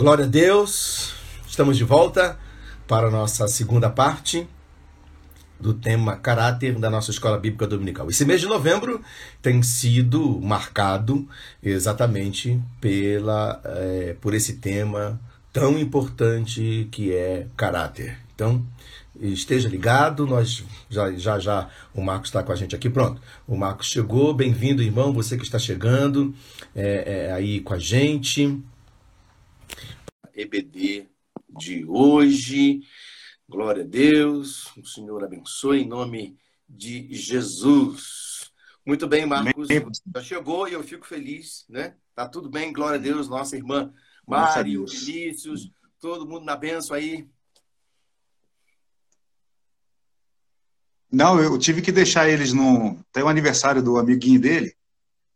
Glória a Deus, estamos de volta para a nossa segunda parte do tema caráter da nossa escola bíblica dominical. Esse mês de novembro tem sido marcado exatamente pela, é, por esse tema tão importante que é caráter. Então, esteja ligado, nós já já já o Marcos está com a gente aqui, pronto. O Marcos chegou, bem-vindo, irmão, você que está chegando é, é, aí com a gente. EBD de hoje. Glória a Deus. O Senhor abençoe em nome de Jesus. Muito bem, Marcos. Já chegou e eu fico feliz, né? Tá tudo bem, glória a Deus. Nossa irmã Mário, Vinícius, todo mundo na benção aí. Não, eu tive que deixar eles no. Tem o aniversário do amiguinho dele.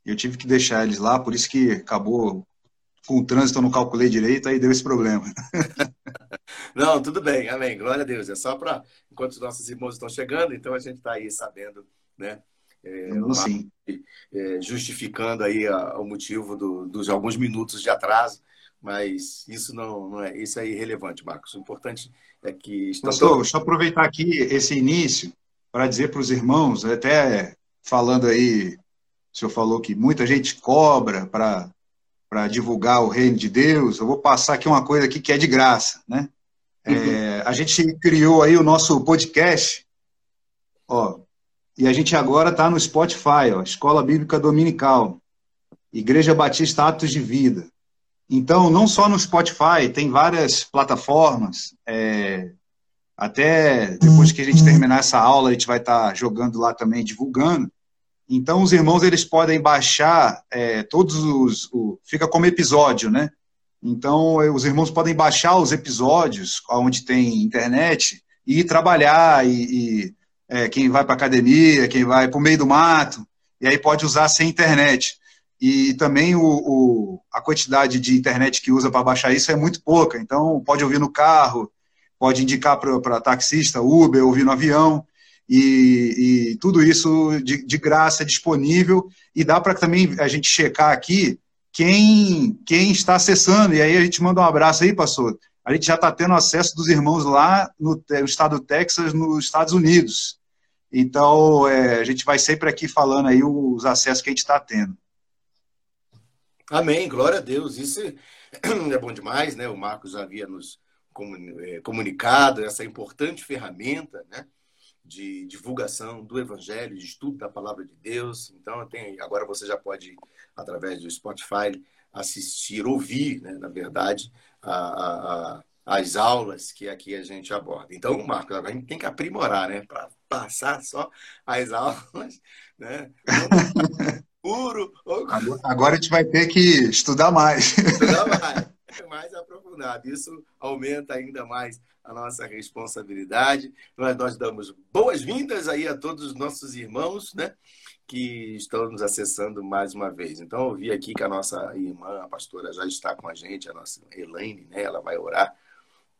Eu tive que deixar eles lá, por isso que acabou com o trânsito, eu não calculei direito, aí deu esse problema. Não, tudo bem, amém, glória a Deus. É só para, enquanto os nossos irmãos estão chegando, então a gente está aí sabendo, né? É, Sim. É, justificando aí a, o motivo do, dos alguns minutos de atraso, mas isso não, não é, isso é irrelevante, Marcos. O importante é que estamos... Pastor, deixa eu aproveitar aqui esse início para dizer para os irmãos, até falando aí, o senhor falou que muita gente cobra para para divulgar o reino de Deus, eu vou passar aqui uma coisa aqui que é de graça, né? É, uhum. a gente criou aí o nosso podcast, ó, e a gente agora está no Spotify, ó, Escola Bíblica Dominical, Igreja Batista Atos de Vida. Então, não só no Spotify, tem várias plataformas. É, até depois que a gente terminar essa aula, a gente vai estar tá jogando lá também, divulgando. Então, os irmãos eles podem baixar é, todos os. O, fica como episódio, né? Então, os irmãos podem baixar os episódios onde tem internet e trabalhar. E, e é, quem vai para academia, quem vai para o meio do mato, e aí pode usar sem internet. E também o, o a quantidade de internet que usa para baixar isso é muito pouca. Então, pode ouvir no carro, pode indicar para taxista, Uber, ouvir no avião e, e tudo isso de, de, graça disponível e dá para também a gente checar aqui quem, quem está acessando. E aí a gente manda um abraço aí, pastor. A gente já está tendo acesso dos irmãos lá no, no, estado do Texas, nos Estados Unidos. Então, é, a gente vai sempre aqui falando aí os acessos que a gente está tendo. Amém, glória a Deus. Isso é bom demais, né? O Marcos havia nos é, comunicado essa importante ferramenta, né? De divulgação do Evangelho, de estudo da palavra de Deus. Então, tem, agora você já pode, através do Spotify, assistir, ouvir, né, na verdade, a, a, as aulas que aqui a gente aborda. Então, Marcos, a gente tem que aprimorar, né, para passar só as aulas, né? Puro. Agora, agora a gente vai ter que estudar mais. Estudar mais, mais aprofundado. Isso aumenta ainda mais a nossa responsabilidade. Nós, nós damos boas-vindas aí a todos os nossos irmãos, né? Que estão nos acessando mais uma vez. Então, eu vi aqui que a nossa irmã, a pastora, já está com a gente, a nossa Elaine, né? Ela vai orar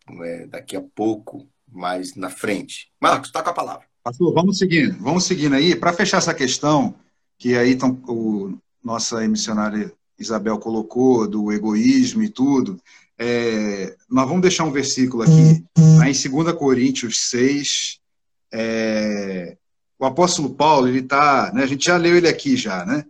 né, daqui a pouco, mais na frente. Marcos, está com a palavra. Pastor, vamos seguindo, vamos seguindo aí. Para fechar essa questão, que aí tão, o, nossa emissionária Isabel colocou, do egoísmo e tudo, é, nós vamos deixar um versículo aqui, aí em 2 Coríntios 6. É, o apóstolo Paulo, ele tá, né, a gente já leu ele aqui já, né?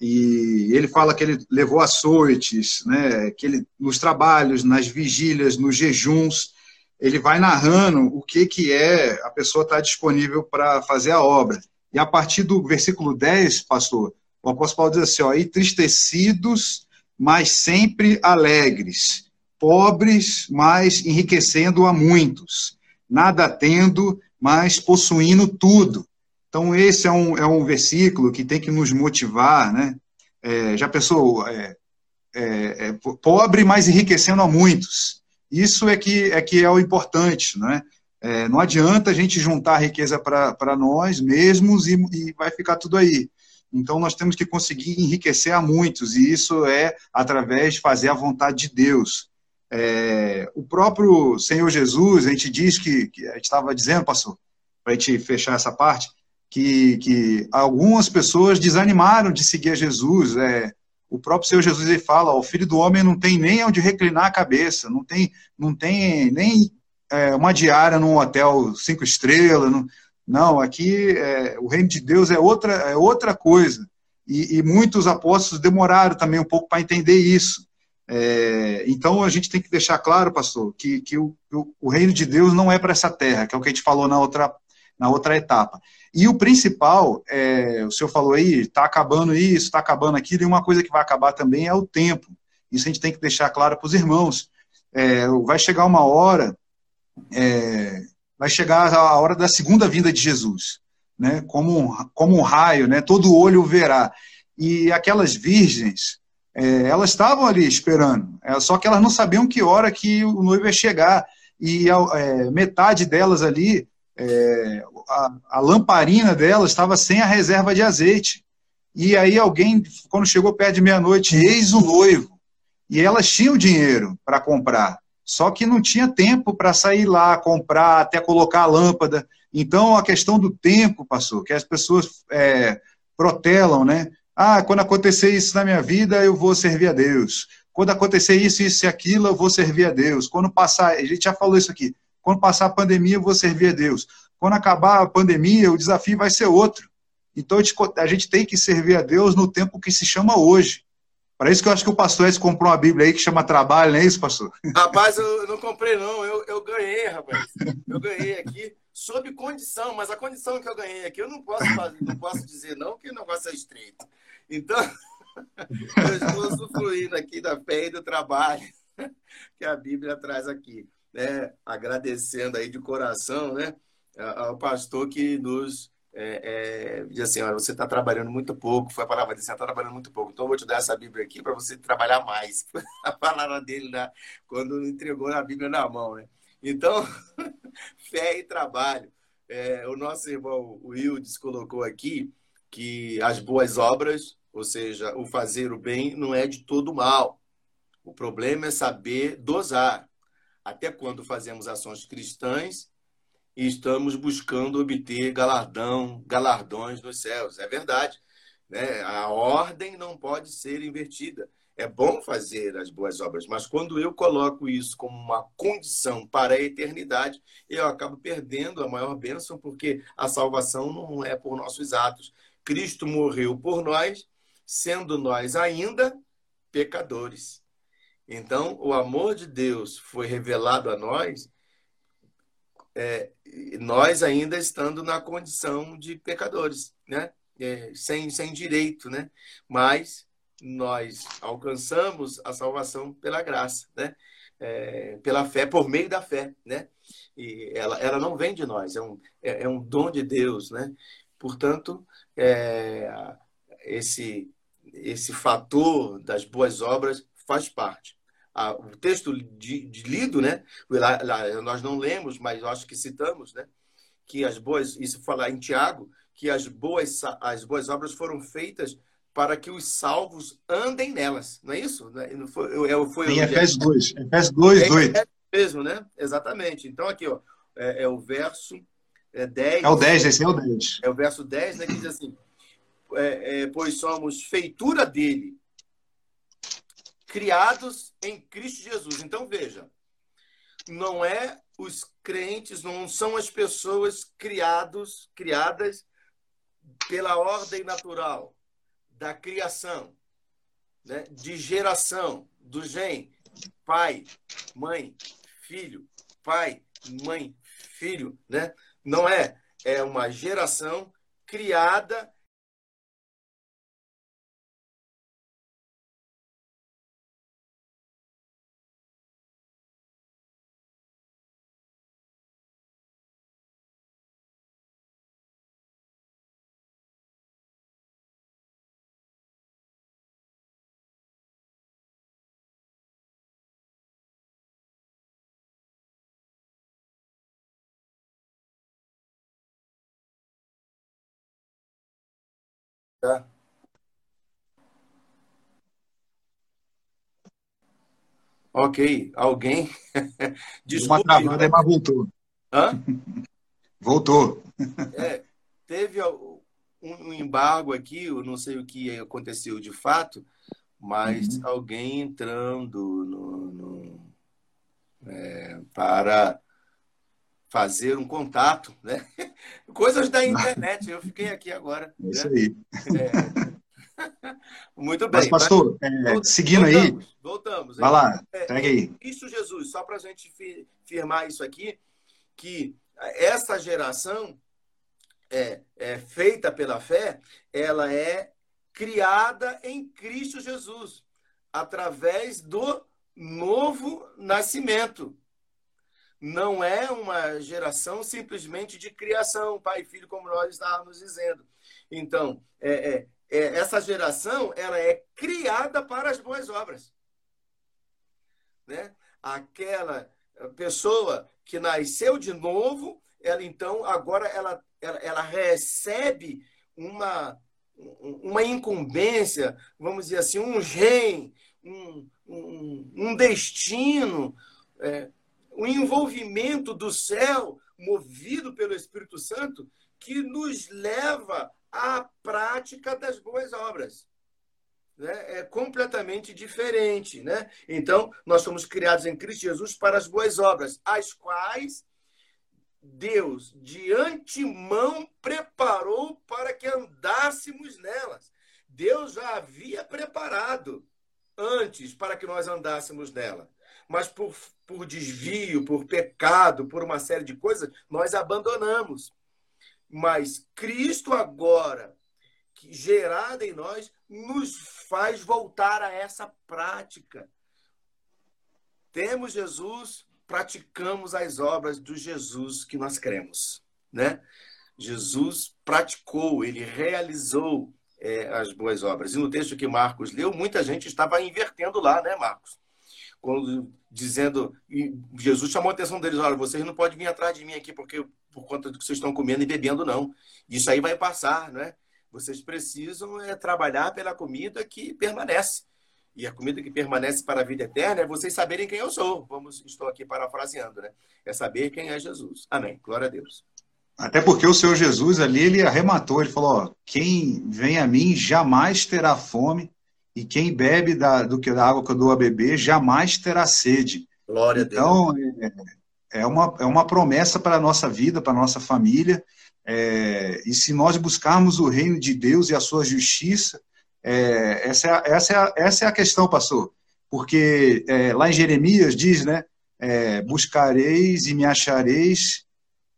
E ele fala que ele levou açoites, né, que ele, nos trabalhos, nas vigílias, nos jejuns, ele vai narrando o que, que é a pessoa estar tá disponível para fazer a obra. E a partir do versículo 10, pastor, o apóstolo Paulo diz assim: ó, entristecidos, mas sempre alegres, pobres, mas enriquecendo a muitos, nada tendo, mas possuindo tudo. Então, esse é um, é um versículo que tem que nos motivar, né? É, já pensou, é, é, é, pobre, mas enriquecendo a muitos. Isso é que é, que é o importante, né? Não adianta a gente juntar riqueza para nós mesmos e, e vai ficar tudo aí. Então, nós temos que conseguir enriquecer a muitos, e isso é através de fazer a vontade de Deus. É, o próprio Senhor Jesus, a gente diz que, que a gente estava dizendo, pastor, para a gente fechar essa parte, que, que algumas pessoas desanimaram de seguir a Jesus. É, o próprio Senhor Jesus ele fala: o filho do homem não tem nem onde reclinar a cabeça, não tem, não tem nem é, uma diária num hotel cinco estrelas. Não, não aqui é, o reino de Deus é outra, é outra coisa. E, e muitos apóstolos demoraram também um pouco para entender isso. É, então a gente tem que deixar claro, pastor, que, que o, o, reino de Deus não é para essa terra, que é o que a gente falou na outra, na outra etapa. E o principal, é, o senhor falou aí, está acabando isso, está acabando aquilo, e uma coisa que vai acabar também é o tempo. Isso a gente tem que deixar claro para os irmãos. É, vai chegar uma hora, é, vai chegar a hora da segunda vinda de Jesus, né? Como um, como um raio, né? Todo olho verá. E aquelas virgens, é, elas estavam ali esperando, é, só que elas não sabiam que hora que o noivo ia chegar. E é, metade delas ali é, a, a, lamparina dela estava sem a reserva de azeite. E aí alguém, quando chegou perto de meia-noite, eis o noivo. E elas tinham dinheiro para comprar, só que não tinha tempo para sair lá, comprar, até colocar a lâmpada. Então, a questão do tempo, passou, que as pessoas é, protelam, né? Ah, quando acontecer isso na minha vida, eu vou servir a Deus. Quando acontecer isso, isso e aquilo, eu vou servir a Deus. Quando passar, a gente já falou isso aqui, quando passar a pandemia, eu vou servir a Deus. Quando acabar a pandemia, o desafio vai ser outro. Então a gente tem que servir a Deus no tempo que se chama hoje. Para isso que eu acho que o pastor Edson comprou uma Bíblia aí que chama trabalho, não é isso, pastor? Rapaz, eu não comprei, não. Eu, eu ganhei, rapaz. Eu ganhei aqui sob condição, mas a condição que eu ganhei aqui, eu não posso, não posso dizer não, que o negócio é estreito. Então, eu estou usufruindo aqui da fé e do trabalho que a Bíblia traz aqui né, agradecendo aí de coração, né, ao pastor que nos é, é, assim, olha, você está trabalhando muito pouco, foi a palavra dele, você está trabalhando muito pouco, então eu vou te dar essa Bíblia aqui para você trabalhar mais. a palavra dele né, quando entregou a Bíblia na mão, né? Então, fé e trabalho. É, o nosso irmão Wildes colocou aqui que as boas obras, ou seja, o fazer o bem, não é de todo mal. O problema é saber dosar até quando fazemos ações cristãs e estamos buscando obter galardão, galardões nos céus. É verdade. Né? A ordem não pode ser invertida. É bom fazer as boas obras, mas quando eu coloco isso como uma condição para a eternidade, eu acabo perdendo a maior bênção, porque a salvação não é por nossos atos. Cristo morreu por nós, sendo nós ainda pecadores. Então, o amor de Deus foi revelado a nós, é, nós ainda estando na condição de pecadores, né? É, sem, sem direito, né? Mas nós alcançamos a salvação pela graça, né? É, pela fé, por meio da fé, né? E ela, ela não vem de nós, é um, é, é um dom de Deus, né? Portanto, é, esse, esse fator das boas obras faz parte a, o texto de, de lido, né? Lá, lá, nós não lemos, mas acho que citamos, né? Que as boas, isso fala em Tiago, que as boas, as boas obras foram feitas para que os salvos andem nelas, não é isso? Não foi, eu, foi em Efésios 2, Efésios 2, 2. É mesmo, né? Exatamente. Então, aqui, ó, é, é o verso é 10. É o 10, esse é o 10. É o verso 10, né, que diz assim, é, é, pois somos feitura dele, criados em Cristo Jesus. Então veja, não é os crentes, não são as pessoas criados, criadas pela ordem natural da criação, né? de geração, do gene, pai, mãe, filho, pai, mãe, filho, né? Não é, é uma geração criada Tá? Ok, alguém. Desculpa. Uma travada, mas voltou. Hã? Voltou. É, teve um embargo aqui, eu não sei o que aconteceu de fato, mas uhum. alguém entrando no, no é, para fazer um contato, né? Coisas da internet. Eu fiquei aqui agora. É isso né? aí. É... Muito bem. Mas, pastor, é, seguindo voltamos, aí. Voltamos. Vai lá, é, pega aí. Cristo Jesus, só para a gente firmar isso aqui, que essa geração é, é feita pela fé, ela é criada em Cristo Jesus, através do novo nascimento não é uma geração simplesmente de criação, pai e filho, como nós estávamos dizendo. Então, é, é, é, essa geração ela é criada para as boas obras. Né? Aquela pessoa que nasceu de novo, ela então agora ela, ela, ela recebe uma, uma incumbência, vamos dizer assim, um gen, um, um, um destino. É, o envolvimento do céu, movido pelo Espírito Santo, que nos leva à prática das boas obras. Né? É completamente diferente. Né? Então, nós somos criados em Cristo Jesus para as boas obras, as quais Deus de antemão preparou para que andássemos nelas. Deus já havia preparado antes para que nós andássemos nela mas por, por desvio, por pecado, por uma série de coisas, nós abandonamos. Mas Cristo agora, gerado em nós, nos faz voltar a essa prática. Temos Jesus, praticamos as obras do Jesus que nós cremos, né? Jesus praticou, ele realizou é, as boas obras. E no texto que Marcos leu, muita gente estava invertendo lá, né, Marcos? Quando dizendo Jesus chamou a atenção deles, olha, vocês não podem vir atrás de mim aqui porque por conta do que vocês estão comendo e bebendo não. Isso aí vai passar, né? Vocês precisam é trabalhar pela comida que permanece. E a comida que permanece para a vida eterna é vocês saberem quem eu sou. Vamos, estou aqui parafraseando, né? É saber quem é Jesus. Amém. Glória a Deus. Até porque o Senhor Jesus ali, ele arrematou, ele falou: ó, quem vem a mim jamais terá fome, e quem bebe da, do que da água que eu dou a beber jamais terá sede. Glória então, a Deus. É, é, uma, é uma promessa para a nossa vida, para a nossa família. É, e se nós buscarmos o reino de Deus e a sua justiça, é, essa, é, essa, é a, essa é a questão, pastor. Porque é, lá em Jeremias diz, né? É, buscareis e me achareis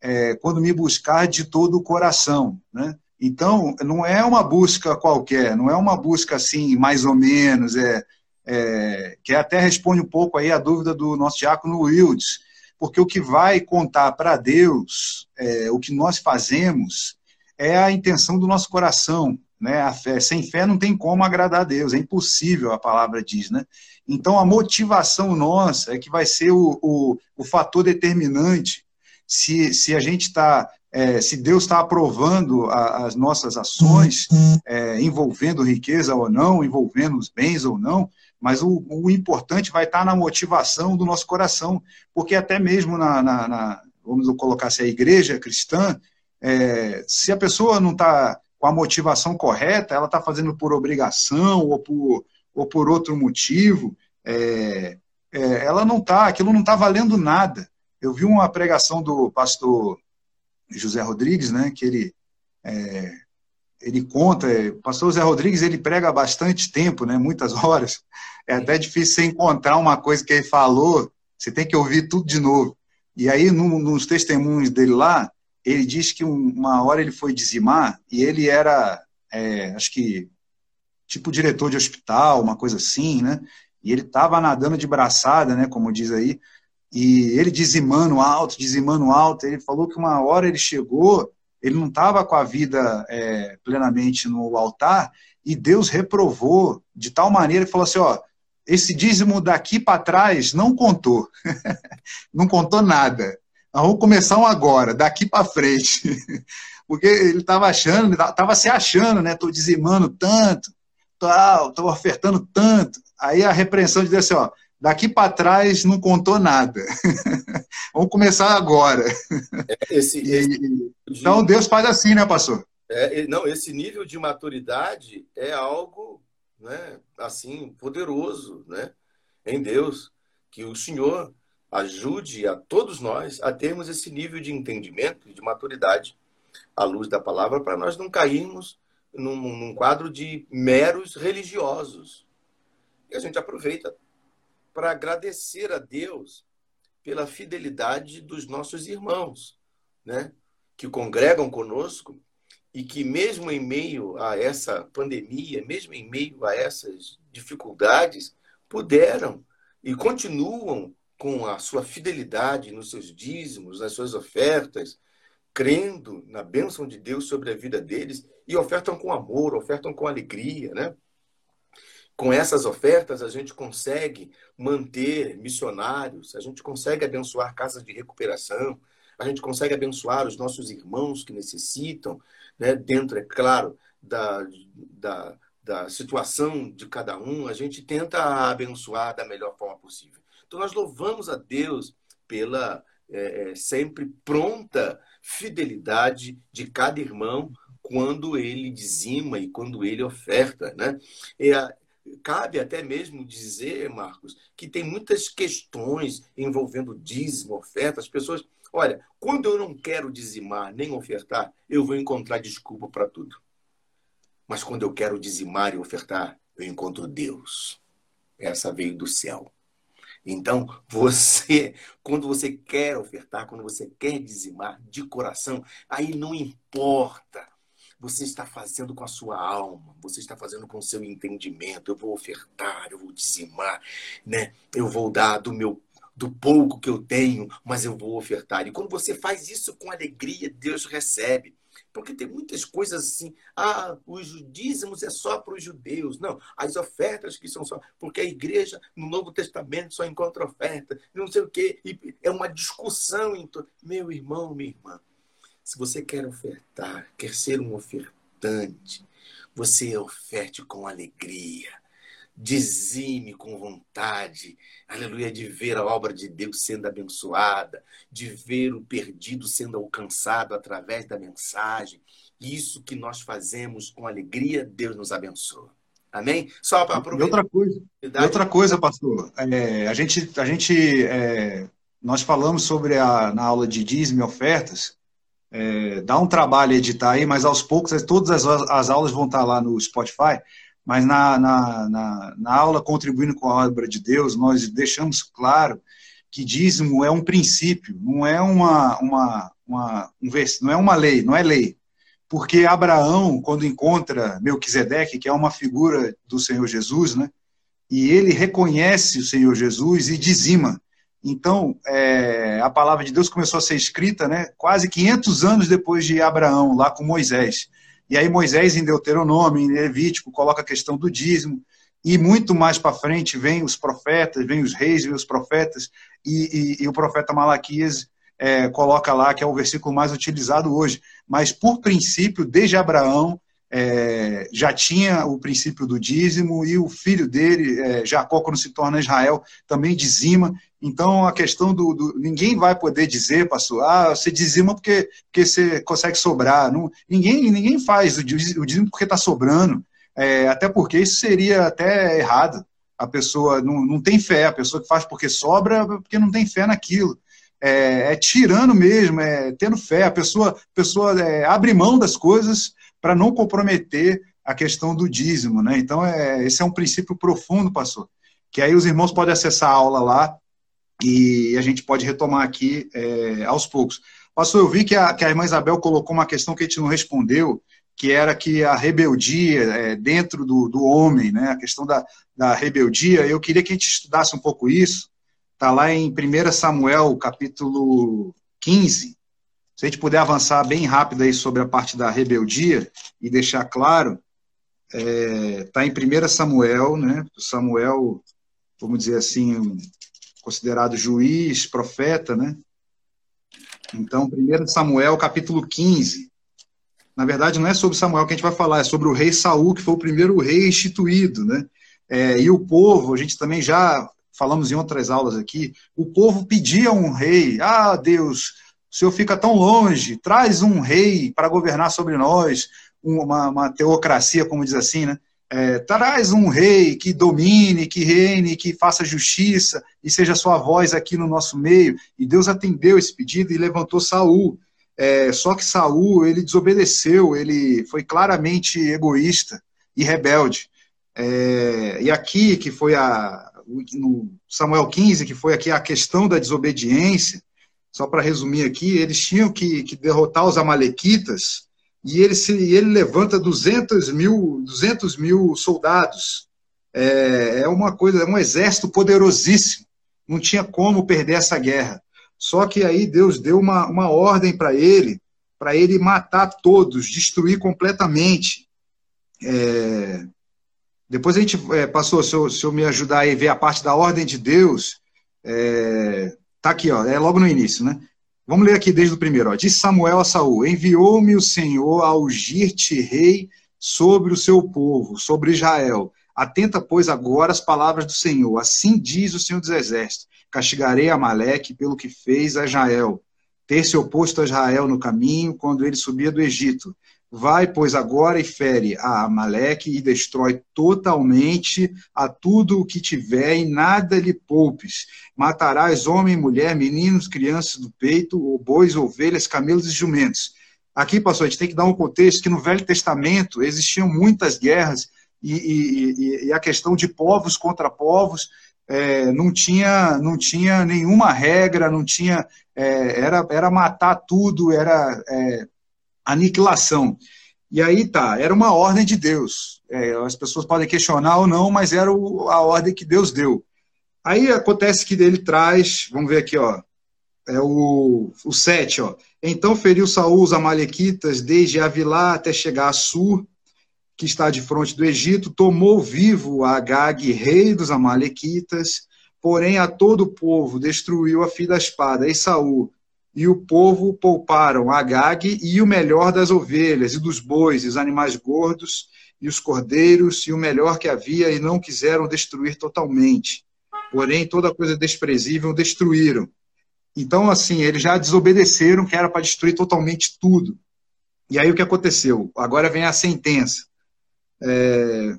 é, quando me buscar de todo o coração, né? Então, não é uma busca qualquer, não é uma busca assim, mais ou menos, é, é, que até responde um pouco aí a dúvida do nosso diácono Wildes, porque o que vai contar para Deus, é, o que nós fazemos, é a intenção do nosso coração, né? A fé, sem fé não tem como agradar a Deus, é impossível, a palavra diz, né? Então, a motivação nossa é que vai ser o, o, o fator determinante se, se a gente está é, se Deus está aprovando a, as nossas ações, é, envolvendo riqueza ou não, envolvendo os bens ou não, mas o, o, importante vai estar na motivação do nosso coração, porque até mesmo na, na, na vamos colocar assim, a igreja cristã, é, se a pessoa não está com a motivação correta, ela está fazendo por obrigação ou por, ou por outro motivo, é, é, ela não está, aquilo não está valendo nada. Eu vi uma pregação do pastor José Rodrigues, né, que ele é, ele conta, é, o pastor José Rodrigues ele prega bastante tempo, né, muitas horas, é até difícil você encontrar uma coisa que ele falou, você tem que ouvir tudo de novo. E aí, no, nos testemunhos dele lá, ele diz que uma hora ele foi dizimar e ele era, é, acho que, tipo diretor de hospital, uma coisa assim, né? E ele estava nadando de braçada, né, como diz aí, e ele dizimando alto, dizimando alto, ele falou que uma hora ele chegou, ele não estava com a vida é, plenamente no altar, e Deus reprovou de tal maneira que falou assim: ó, esse dízimo daqui para trás não contou, não contou nada. Vamos começar um agora, daqui para frente. Porque ele estava achando, estava se achando, né? Estou dizimando tanto, estou ofertando tanto. Aí a repreensão de Deus assim, ó, Daqui para trás não contou nada. Vamos começar agora. É, esse, esse então Deus faz assim, né, pastor? É, não, esse nível de maturidade é algo né, assim, poderoso, né, em Deus, que o Senhor ajude a todos nós a termos esse nível de entendimento e de maturidade à luz da palavra, para nós não cairmos num, num quadro de meros religiosos. E a gente aproveita para agradecer a Deus pela fidelidade dos nossos irmãos, né? que congregam conosco e que, mesmo em meio a essa pandemia, mesmo em meio a essas dificuldades, puderam e continuam com a sua fidelidade nos seus dízimos, nas suas ofertas, crendo na bênção de Deus sobre a vida deles e ofertam com amor, ofertam com alegria, né? Com essas ofertas, a gente consegue manter missionários, a gente consegue abençoar casas de recuperação, a gente consegue abençoar os nossos irmãos que necessitam, né? dentro, é claro, da, da, da situação de cada um, a gente tenta abençoar da melhor forma possível. Então, nós louvamos a Deus pela é, é sempre pronta fidelidade de cada irmão quando ele dizima e quando ele oferta. Né? A, cabe até mesmo dizer, Marcos, que tem muitas questões envolvendo dízimo, oferta. As pessoas, olha, quando eu não quero dizimar nem ofertar, eu vou encontrar desculpa para tudo. Mas quando eu quero dizimar e ofertar, eu encontro Deus. Essa veio do céu. Então, você, quando você quer ofertar, quando você quer dizimar de coração, aí não importa você está fazendo com a sua alma, você está fazendo com o seu entendimento. Eu vou ofertar, eu vou dizimar, né? Eu vou dar do meu do pouco que eu tenho, mas eu vou ofertar. E quando você faz isso com alegria, Deus recebe. Porque tem muitas coisas assim, ah, os dízimos é só para os judeus. Não, as ofertas que são só. Porque a igreja, no Novo Testamento, só encontra oferta, não sei o quê. E é uma discussão. Então, meu irmão, minha irmã, se você quer ofertar, quer ser um ofertante, você oferte com alegria. Dizime com vontade, aleluia, de ver a obra de Deus sendo abençoada, de ver o perdido sendo alcançado através da mensagem. Isso que nós fazemos com alegria, Deus nos abençoa. Amém? Só para aproveitar. E outra coisa, e outra coisa pastor, é, a gente, a gente é, nós falamos sobre a, na aula de dízimo e ofertas, é, dá um trabalho editar aí, mas aos poucos todas as, as aulas vão estar lá no Spotify. Mas na, na, na, na aula Contribuindo com a Obra de Deus, nós deixamos claro que dízimo é um princípio, não é uma, uma, uma um não é uma lei, não é lei. Porque Abraão, quando encontra Melquisedeque, que é uma figura do Senhor Jesus, né? E ele reconhece o Senhor Jesus e dizima. Então, é, a palavra de Deus começou a ser escrita né, quase 500 anos depois de Abraão, lá com Moisés. E aí Moisés, em Deuteronômio, em Levítico, coloca a questão do dízimo. E muito mais para frente vem os profetas, vem os reis, vem os profetas, e, e, e o profeta Malaquias é, coloca lá, que é o versículo mais utilizado hoje. Mas, por princípio, desde Abraão, é, já tinha o princípio do dízimo e o filho dele, é, Jacó, quando se torna Israel, também dizima. Então, a questão do, do, Ninguém vai poder dizer, pastor, ah, você dizima porque, porque você consegue sobrar. Não, ninguém, ninguém faz o dízimo porque está sobrando. É, até porque isso seria até errado. A pessoa não, não tem fé, a pessoa que faz porque sobra, porque não tem fé naquilo. É, é tirando mesmo, é tendo fé. A pessoa, pessoa é, abre mão das coisas para não comprometer a questão do dízimo, né? Então, é, esse é um princípio profundo, pastor, que aí os irmãos podem acessar a aula lá e a gente pode retomar aqui é, aos poucos. Pastor, eu vi que a, que a irmã Isabel colocou uma questão que a gente não respondeu, que era que a rebeldia é, dentro do, do homem, né? A questão da, da rebeldia, eu queria que a gente estudasse um pouco isso. Está lá em 1 Samuel, capítulo 15, se a gente puder avançar bem rápido aí sobre a parte da rebeldia e deixar claro, está é, tá em 1 Samuel, né? Samuel, vamos dizer assim, considerado juiz, profeta, né? Então, 1 Samuel, capítulo 15. Na verdade, não é sobre Samuel que a gente vai falar, é sobre o rei Saul, que foi o primeiro rei instituído, né? É, e o povo, a gente também já falamos em outras aulas aqui, o povo pedia um rei. Ah, Deus, o Senhor fica tão longe, traz um rei para governar sobre nós, uma, uma teocracia, como diz assim, né? É, traz um rei que domine, que reine, que faça justiça e seja sua voz aqui no nosso meio. E Deus atendeu esse pedido e levantou Saul. É, só que Saul ele desobedeceu, ele foi claramente egoísta e rebelde. É, e aqui que foi a no Samuel 15 que foi aqui a questão da desobediência. Só para resumir aqui, eles tinham que, que derrotar os amalequitas e ele, se, ele levanta 200 mil, 200 mil soldados. É, é uma coisa, é um exército poderosíssimo. Não tinha como perder essa guerra. Só que aí Deus deu uma, uma ordem para ele, para ele matar todos, destruir completamente. É, depois a gente é, passou, se eu, se eu, me ajudar a ver a parte da ordem de Deus, é, tá aqui, ó, é logo no início, né? Vamos ler aqui desde o primeiro. Ó. Samuel a Saul: Enviou-me o Senhor a ungir-te rei sobre o seu povo, sobre Israel. Atenta, pois, agora as palavras do Senhor. Assim diz o Senhor dos Exércitos: Castigarei Amaleque pelo que fez a Israel, ter se oposto a Israel no caminho quando ele subia do Egito. Vai, pois, agora e fere a Amaleque e destrói totalmente a tudo o que tiver e nada lhe poupes. Matarás homem, mulher, meninos, crianças do peito, bois, ovelhas, camelos e jumentos. Aqui, pastor, a gente tem que dar um contexto que no Velho Testamento existiam muitas guerras e, e, e a questão de povos contra povos é, não, tinha, não tinha nenhuma regra, não tinha. É, era, era matar tudo, era é, aniquilação. E aí tá, era uma ordem de Deus. É, as pessoas podem questionar ou não, mas era o, a ordem que Deus deu. Aí acontece que ele traz, vamos ver aqui, ó, é o, o 7, ó. Então feriu Saul os amalequitas desde Avilá até chegar a Sur, que está de frente do Egito, tomou vivo Agag, rei dos amalequitas, porém a todo o povo destruiu a fio da espada. E Saul e o povo pouparam Agag e o melhor das ovelhas e dos bois, e os animais gordos e os cordeiros e o melhor que havia e não quiseram destruir totalmente. Porém, toda coisa desprezível destruíram. Então, assim, eles já desobedeceram que era para destruir totalmente tudo. E aí o que aconteceu? Agora vem a sentença. É,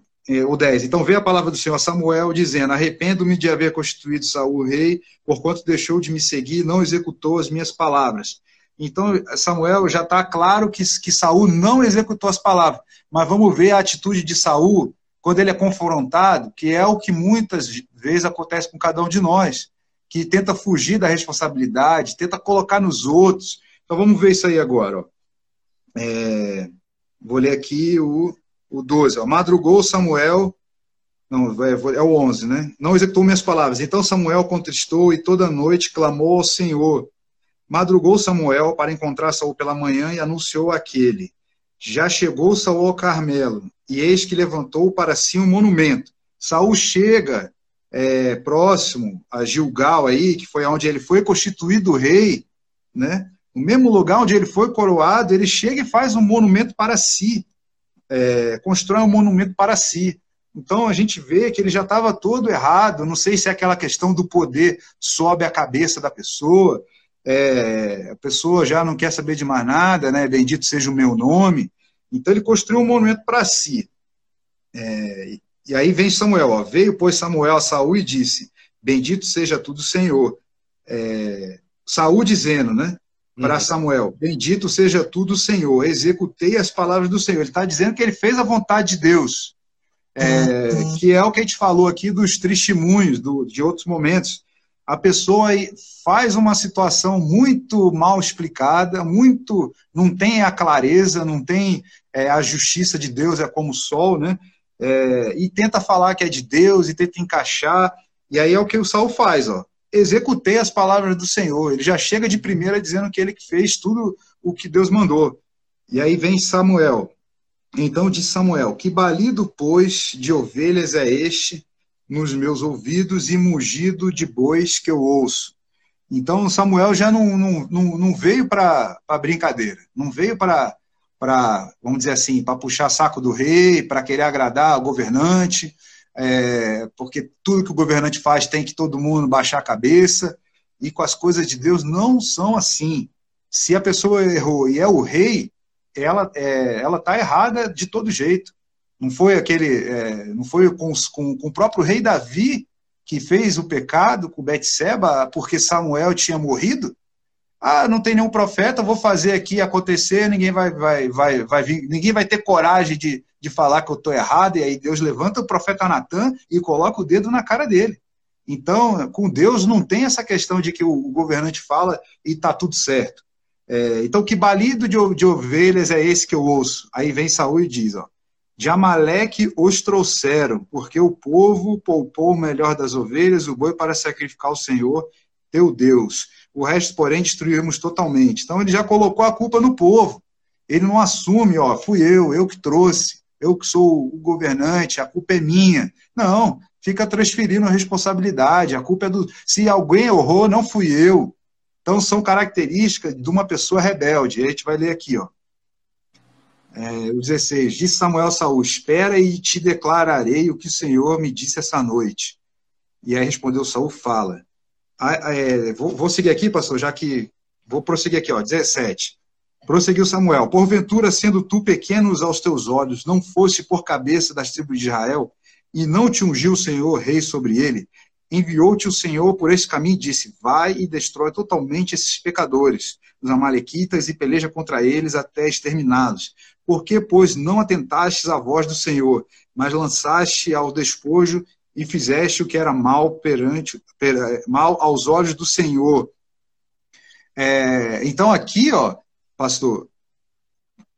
o 10. Então veio a palavra do Senhor Samuel, dizendo: Arrependo-me de haver constituído Saul rei, porquanto deixou de me seguir não executou as minhas palavras. Então, Samuel já está claro que, que Saul não executou as palavras. Mas vamos ver a atitude de Saul quando ele é confrontado, que é o que muitas vezes acontece com cada um de nós, que tenta fugir da responsabilidade, tenta colocar nos outros. Então vamos ver isso aí agora. É, vou ler aqui o o 12, ó, madrugou Samuel, não, é, é o 11, né? Não executou minhas palavras. Então Samuel contristou e toda noite clamou ao Senhor. Madrugou Samuel para encontrar Saul pela manhã e anunciou aquele: Já chegou Saul ao Carmelo, e eis que levantou para si um monumento. Saul chega é, próximo a Gilgal aí, que foi onde ele foi constituído rei, né? No mesmo lugar onde ele foi coroado, ele chega e faz um monumento para si é, constrói um monumento para si. Então a gente vê que ele já estava todo errado. Não sei se é aquela questão do poder sobe a cabeça da pessoa, é, a pessoa já não quer saber de mais nada, né? Bendito seja o meu nome. Então ele construiu um monumento para si. É, e aí vem Samuel, ó, veio pois Samuel a Saul e disse: Bendito seja tudo Senhor. É, Saul dizendo, né? Para uhum. Samuel: Bendito seja tudo, Senhor. Executei as palavras do Senhor. Ele está dizendo que ele fez a vontade de Deus, é, que é o que a gente falou aqui dos testemunhos do, de outros momentos. A pessoa faz uma situação muito mal explicada, muito não tem a clareza, não tem é, a justiça de Deus é como o sol, né? É, e tenta falar que é de Deus e tenta encaixar. E aí é o que o Saul faz, ó executei as palavras do Senhor. Ele já chega de primeira dizendo que ele que fez tudo o que Deus mandou. E aí vem Samuel. Então disse Samuel: Que balido, pois, de ovelhas é este nos meus ouvidos e mugido de bois que eu ouço? Então Samuel já não, não, não, não veio para brincadeira, não veio para, vamos dizer assim, para puxar saco do rei, para querer agradar o governante, é, porque tudo que o governante faz tem que todo mundo baixar a cabeça, e com as coisas de Deus não são assim. Se a pessoa errou e é o rei, ela é, ela está errada de todo jeito. Não foi aquele, é, não foi com, com, com, o próprio rei Davi que fez o pecado com Betseba porque Samuel tinha morrido? Ah, não tem nenhum profeta, vou fazer aqui acontecer, ninguém vai, vai, vai, vai vir, ninguém vai ter coragem de, de falar que eu estou errado, e aí Deus levanta o profeta Natan e coloca o dedo na cara dele. Então, com Deus não tem essa questão de que o governante fala e está tudo certo. É, então, que balido de, de, ovelhas é esse que eu ouço? Aí vem Saul e diz: ó, De Amaleque os trouxeram, porque o povo poupou o melhor das ovelhas, o boi para sacrificar ao Senhor, teu Deus. O resto, porém, destruímos totalmente. Então, ele já colocou a culpa no povo. Ele não assume, ó, fui eu, eu que trouxe, eu que sou o governante, a culpa é minha. Não, fica transferindo a responsabilidade. A culpa é do. Se alguém errou, não fui eu. Então, são características de uma pessoa rebelde. A gente vai ler aqui, ó. É, o 16. Disse Samuel Saul: Espera e te declararei o que o Senhor me disse essa noite. E aí respondeu Saul: Fala. Ah, é, vou, vou, seguir aqui, pastor, já que. Vou prosseguir aqui, ó. 17. Prosseguiu Samuel: Porventura, sendo tu pequenos aos teus olhos, não fosse por cabeça das tribos de Israel, e não te ungiu o Senhor rei sobre ele, enviou-te o Senhor por esse caminho e disse: Vai e destrói totalmente esses pecadores, os amalequitas, e peleja contra eles até exterminados. Por que, pois, não atentastes à voz do Senhor, mas lançaste ao despojo e fizeste o que era mal perante per, mal aos olhos do Senhor? É, então aqui, ó, pastor,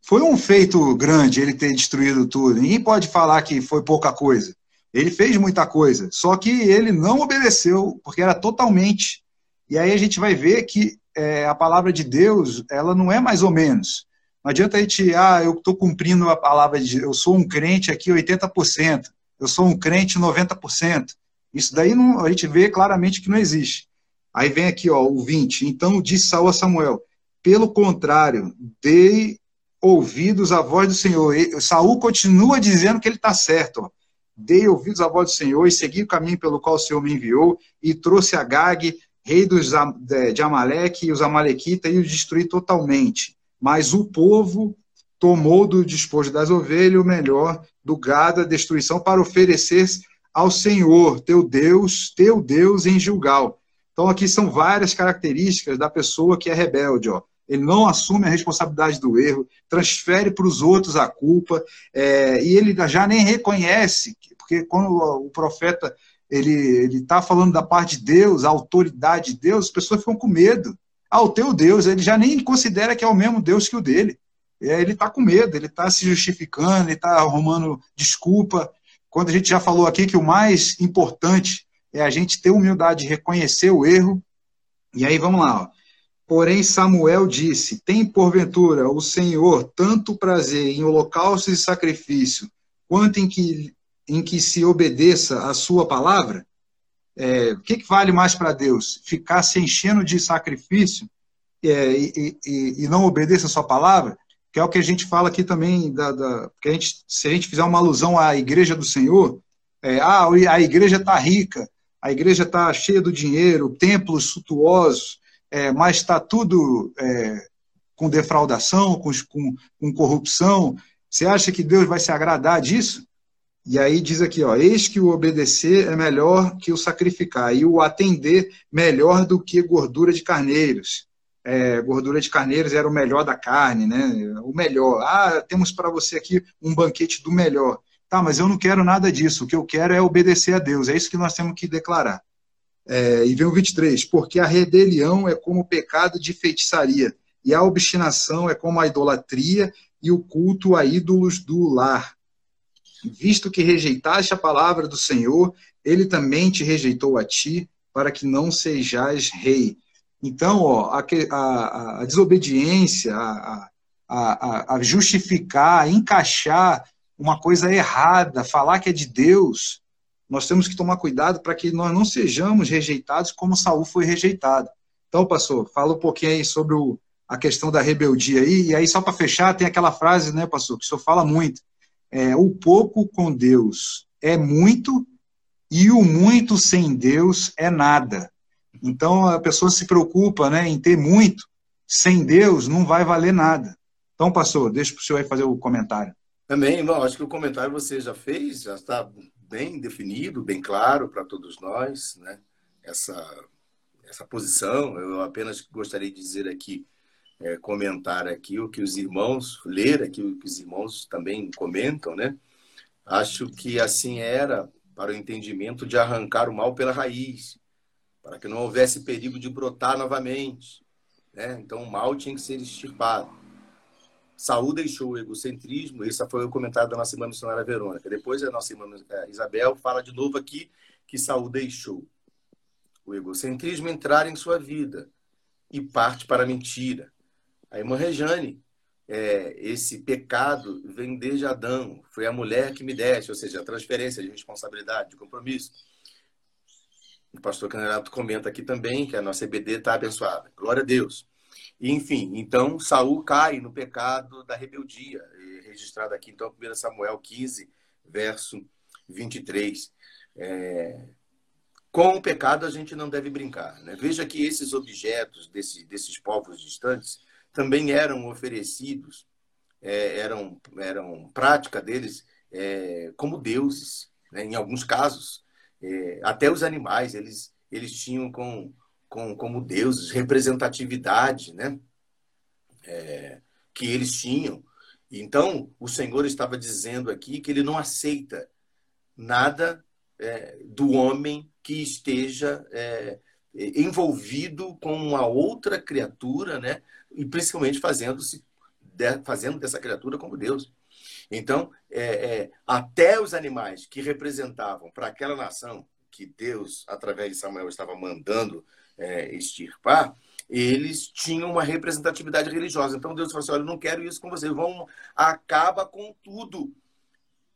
foi um feito grande ele ter destruído tudo. Ninguém pode falar que foi pouca coisa. Ele fez muita coisa, só que ele não obedeceu, porque era totalmente. E aí a gente vai ver que é, a palavra de Deus, ela não é mais ou menos. Não adianta a gente, ah, eu estou cumprindo a palavra de eu sou um crente aqui 80%, eu sou um crente 90%. Isso daí não, a gente vê claramente que não existe. Aí vem aqui, ó, o 20. Então disse Saul a Samuel: pelo contrário, dei ouvidos à voz do Senhor. E, Saul continua dizendo que ele está certo. Ó dei ouvidos à voz do Senhor e segui o caminho pelo qual o Senhor me enviou e trouxe a Gag, rei dos, de Amaleque e os Amalequitas, e os destruí totalmente. Mas o povo tomou do despojo das ovelhas o melhor do gado, a destruição, para oferecer ao Senhor, teu Deus, teu Deus em Gilgal. Então aqui são várias características da pessoa que é rebelde, ó ele não assume a responsabilidade do erro, transfere para os outros a culpa, é, e ele já nem reconhece, porque quando o profeta ele está falando da parte de Deus, a autoridade de Deus, as pessoas ficam com medo. Ah, o teu Deus, ele já nem considera que é o mesmo Deus que o dele. É, ele está com medo, ele está se justificando, ele está arrumando desculpa. Quando a gente já falou aqui que o mais importante é a gente ter humildade de reconhecer o erro. E aí, vamos lá. Ó. Porém, Samuel disse: Tem porventura o Senhor tanto prazer em holocaustos e sacrifício, quanto em que, em que se obedeça a sua palavra? É, o que, que, vale mais para Deus? Ficar se enchendo de sacrifício é, e, e, e, não obedeça a sua palavra? Que é o que a gente fala aqui também, da, da que a gente, se a gente fizer uma alusão à igreja do Senhor, é, ah, a igreja está rica, a igreja está cheia do dinheiro, templos suntuosos, é, mas está tudo é, com defraudação, com, com, com, corrupção. Você acha que Deus vai se agradar disso? E aí diz aqui, ó, eis que o obedecer é melhor que o sacrificar, e o atender melhor do que gordura de carneiros. É, gordura de carneiros era o melhor da carne, né? O melhor. Ah, temos para você aqui um banquete do melhor. Tá, mas eu não quero nada disso. O que eu quero é obedecer a Deus. É isso que nós temos que declarar. É, e vem o 23, porque a rebelião é como o pecado de feitiçaria, e a obstinação é como a idolatria e o culto a ídolos do lar. Visto que rejeitaste a palavra do Senhor, ele também te rejeitou a ti, para que não sejais rei. Então, ó, a, a, a desobediência, a, a, justificar, a encaixar uma coisa errada, falar que é de Deus, nós temos que tomar cuidado para que nós não sejamos rejeitados como Saul foi rejeitado. Então, pastor, fala um pouquinho aí sobre o, a questão da rebeldia aí, e aí só para fechar, tem aquela frase, né, pastor, que o senhor fala muito, é, o pouco com Deus é muito, e o muito sem Deus é nada. Então, a pessoa se preocupa né, em ter muito, sem Deus não vai valer nada. Então, pastor, deixa para o senhor aí fazer o comentário. Também, irmão, acho que o comentário você já fez, já está bem definido, bem claro para todos nós, né? Essa, essa posição. Eu apenas gostaria de dizer aqui, é, comentar aqui o que os irmãos, ler aqui o que os irmãos também comentam, né? Acho que assim era para o entendimento de arrancar o mal pela raiz, para que não houvesse perigo de brotar novamente. Né? Então, o mal tinha que ser extirpado. Saúl deixou o egocentrismo, esse foi o comentário da nossa irmã missionária Verônica. Depois, a nossa irmã é, Isabel fala de novo aqui que Saúl deixou o egocentrismo entrar em sua vida e parte para a mentira. A irmã Rejane, é, esse pecado vem desde Adão, foi a mulher que me deste, ou seja, a transferência de responsabilidade, de compromisso. O pastor Canerato comenta aqui também que a nossa EBD está abençoada. Glória a Deus. E, enfim, então Saul cai no pecado da rebeldia, registrado aqui, então, 1 Samuel 15, verso 23. É... Com o pecado a gente não deve brincar. Né? Veja que esses objetos desse, desses povos distantes também eram oferecidos, é, eram, eram prática deles é, como deuses, né? em alguns casos. É, até os animais, eles, eles tinham com, com, como deuses representatividade, né? É, que eles tinham. Então, o Senhor estava dizendo aqui que ele não aceita nada é, do homem que esteja é, envolvido com uma outra criatura, né? E principalmente fazendo-se fazendo dessa criatura como Deus. Então, é, é, até os animais que representavam para aquela nação que Deus, através de Samuel, estava mandando é, extirpar, eles tinham uma representatividade religiosa. Então Deus falou assim: olha, eu não quero isso com vocês, vão acaba com tudo.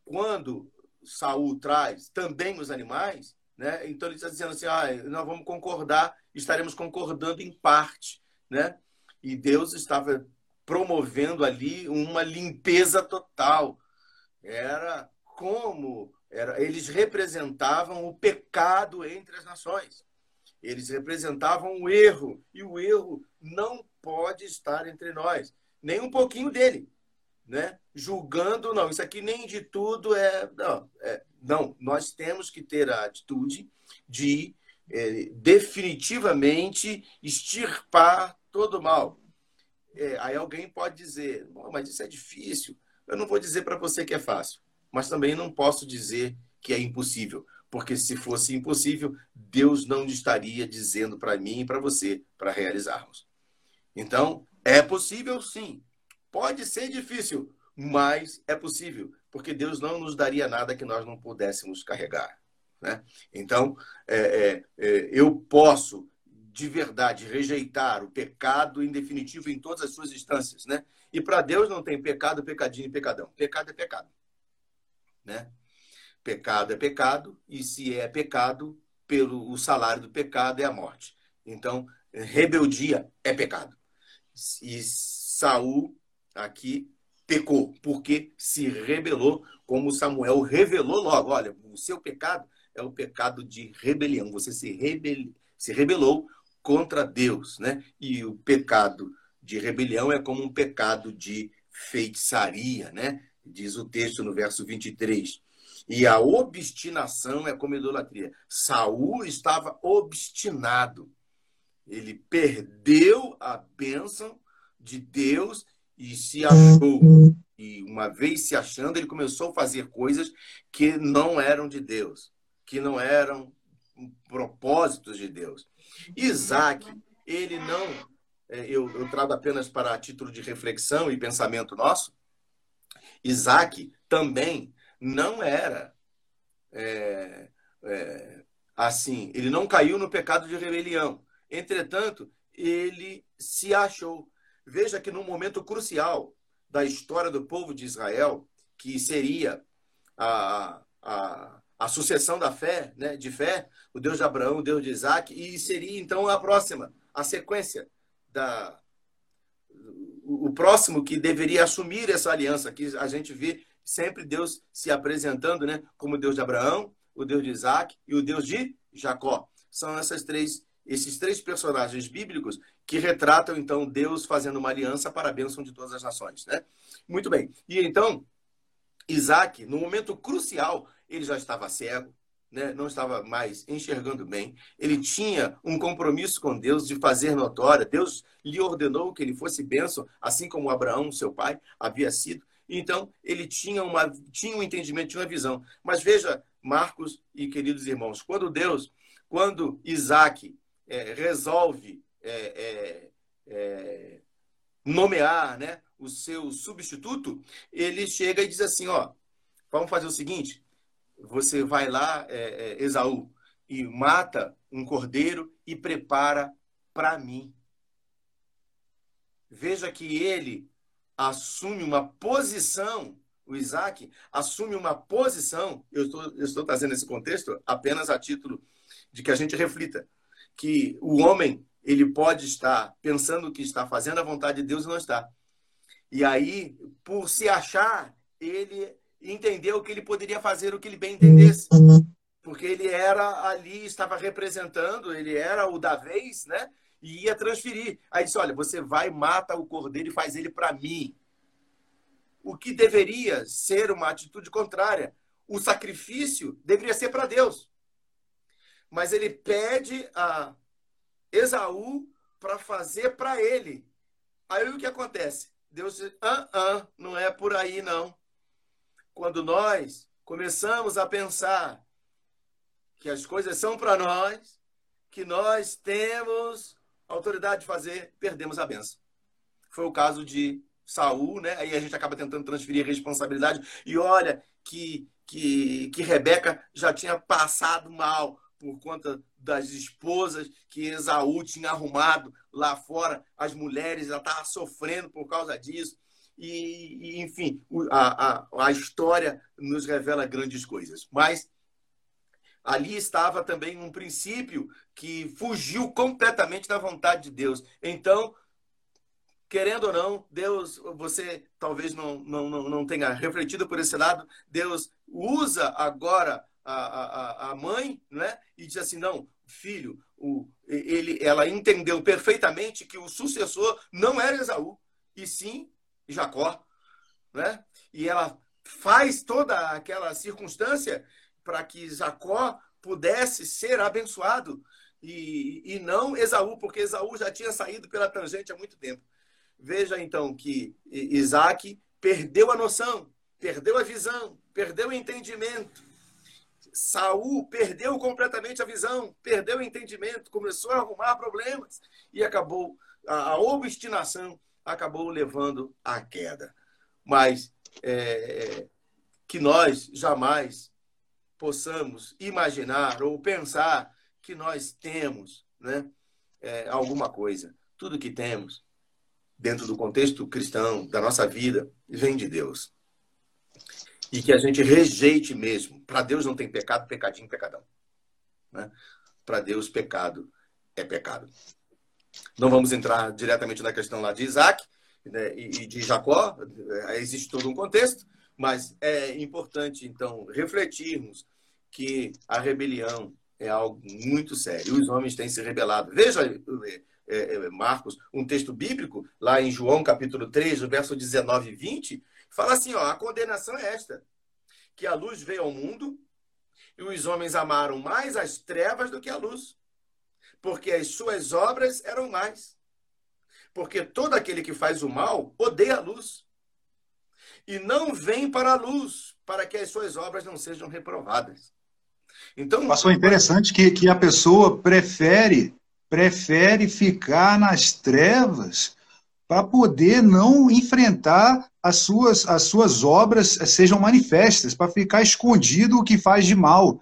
Quando Saul traz também os animais, né? Então ele está dizendo assim: ah, nós vamos concordar, estaremos concordando em parte, né? E Deus estava promovendo ali uma limpeza total. Era como era, eles representavam o pecado entre as nações. Eles representavam o erro e o erro não pode estar entre nós, nem um pouquinho dele, né? Julgando não, isso aqui nem de tudo é não, é, não. Nós temos que ter a atitude de é, definitivamente extirpar todo o mal. É, aí alguém pode dizer, mas isso é difícil. Eu não vou dizer para você que é fácil, mas também não posso dizer que é impossível, porque se fosse impossível, Deus não estaria dizendo para mim e para você para realizarmos. Então, é possível sim. Pode ser difícil, mas é possível, porque Deus não nos daria nada que nós não pudéssemos carregar. Né? Então, é, é, é, eu posso de verdade rejeitar o pecado em definitivo em todas as suas instâncias, né? E para Deus não tem pecado, pecadinho e pecadão. Pecado é pecado, né? Pecado é pecado e se é pecado, pelo o salário do pecado é a morte. Então, rebeldia é pecado. E Saul aqui pecou porque se rebelou, como Samuel revelou logo, olha, o seu pecado é o pecado de rebelião. Você se, rebel... se rebelou contra Deus, né? E o pecado de rebelião é como um pecado de feitiçaria, né? Diz o texto no verso 23. E a obstinação é como idolatria. Saul estava obstinado. Ele perdeu a bênção de Deus e se achou. E uma vez se achando, ele começou a fazer coisas que não eram de Deus, que não eram propósitos de Deus. Isaac, ele não, é, eu, eu trago apenas para título de reflexão e pensamento nosso, Isaac também não era é, é, assim, ele não caiu no pecado de rebelião. Entretanto, ele se achou. Veja que num momento crucial da história do povo de Israel, que seria a, a, a sucessão da fé, né, de fé, o Deus de Abraão, o Deus de Isaac, e seria então a próxima, a sequência da o próximo que deveria assumir essa aliança, que a gente vê sempre Deus se apresentando, né, como o Deus de Abraão, o Deus de Isaac e o Deus de Jacó. São essas três esses três personagens bíblicos que retratam então Deus fazendo uma aliança para a bênção de todas as nações, né? Muito bem. E então Isaac, no momento crucial, ele já estava cego, né? não estava mais enxergando bem. Ele tinha um compromisso com Deus de fazer notória. Deus lhe ordenou que ele fosse bênção, assim como Abraão, seu pai, havia sido. Então, ele tinha, uma, tinha um entendimento, tinha uma visão. Mas veja, Marcos e queridos irmãos, quando Deus, quando Isaac é, resolve é, é, é nomear né, o seu substituto, ele chega e diz assim: ó, vamos fazer o seguinte: você vai lá, é, é, Esaú, e mata um cordeiro e prepara para mim. Veja que ele assume uma posição, o Isaac assume uma posição, eu estou, eu estou trazendo esse contexto apenas a título de que a gente reflita, que o homem ele pode estar pensando que está fazendo a vontade de Deus e não está. E aí, por se achar, ele entendeu que ele poderia fazer o que ele bem entendesse. Porque ele era ali, estava representando, ele era o da vez, né? E ia transferir. Aí disse: Olha, você vai, mata o cordeiro e faz ele para mim. O que deveria ser uma atitude contrária. O sacrifício deveria ser para Deus. Mas ele pede a Esaú para fazer para ele. Aí o que acontece? Deus diz: ah, ah, não é por aí não quando nós começamos a pensar que as coisas são para nós, que nós temos autoridade de fazer, perdemos a benção. Foi o caso de Saul, né? Aí a gente acaba tentando transferir responsabilidade. E olha que, que, que Rebeca já tinha passado mal por conta das esposas que Esaú tinha arrumado lá fora. As mulheres já estavam sofrendo por causa disso e, e enfim, a, a, a história nos revela grandes coisas. Mas ali estava também um princípio que fugiu completamente da vontade de Deus. Então, querendo ou não, Deus, você talvez não, não, não tenha refletido por esse lado, Deus usa agora a, a, a mãe né, e diz assim: não, filho, o, ele, ela entendeu perfeitamente que o sucessor não era Esaú, e sim Jacó, né? E ela faz toda aquela circunstância para que Jacó pudesse ser abençoado e, e não Esaú, porque Esaú já tinha saído pela tangente há muito tempo. Veja então que Isaac perdeu a noção, perdeu a visão, perdeu o entendimento. Saul perdeu completamente a visão, perdeu o entendimento, começou a arrumar problemas e acabou a, a obstinação acabou levando à queda. Mas é, que nós jamais possamos imaginar ou pensar que nós temos né, é, alguma coisa. Tudo que temos, dentro do contexto cristão, da nossa vida, vem de Deus. E que a gente rejeite mesmo. Para Deus não tem pecado, pecadinho, pecadão. Né? Para Deus, pecado é pecado. Não vamos entrar diretamente na questão lá de Isaac né, e de Jacó, é, existe todo um contexto, mas é importante, então, refletirmos que a rebelião é algo muito sério. Os homens têm se rebelado. Veja, é, é, Marcos, um texto bíblico, lá em João capítulo 3, no verso 19 e 20, fala assim: ó, a condenação é esta, que a luz veio ao mundo e os homens amaram mais as trevas do que a luz, porque as suas obras eram mais. Porque todo aquele que faz o mal odeia a luz. E não vem para a luz, para que as suas obras não sejam reprovadas. Então, Passou interessante que, que a pessoa prefere prefere ficar nas trevas para poder não enfrentar as suas, as suas obras sejam manifestas, para ficar escondido o que faz de mal.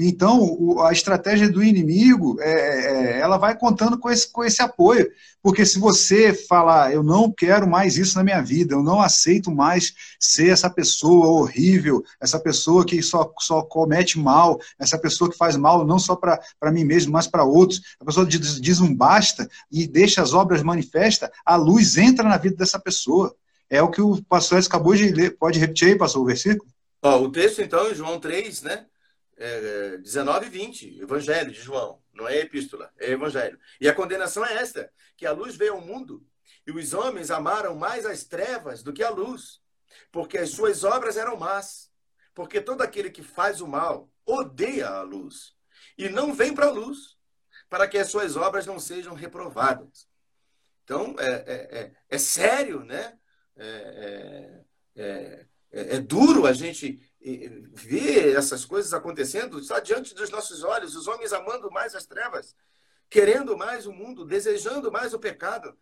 Então, a estratégia do inimigo, é, é, ela vai contando com esse, com esse apoio. Porque se você falar, eu não quero mais isso na minha vida, eu não aceito mais ser essa pessoa horrível, essa pessoa que só, só comete mal, essa pessoa que faz mal não só para mim mesmo, mas para outros, a pessoa diz, diz um basta e deixa as obras manifestas, a luz entra na vida dessa pessoa. É o que o pastor acabou de ler. Pode repetir aí, pastor, o versículo? Ó, o texto, então, em João 3, né? É, 19 e 20, Evangelho de João, não é epístola, é Evangelho. E a condenação é esta: que a luz veio ao mundo e os homens amaram mais as trevas do que a luz, porque as suas obras eram más. Porque todo aquele que faz o mal odeia a luz e não vem para a luz, para que as suas obras não sejam reprovadas. Então, é, é, é, é sério, né? É, é, é, é duro a gente ver essas coisas acontecendo, está diante dos nossos olhos, os homens amando mais as trevas, querendo mais o mundo, desejando mais o pecado.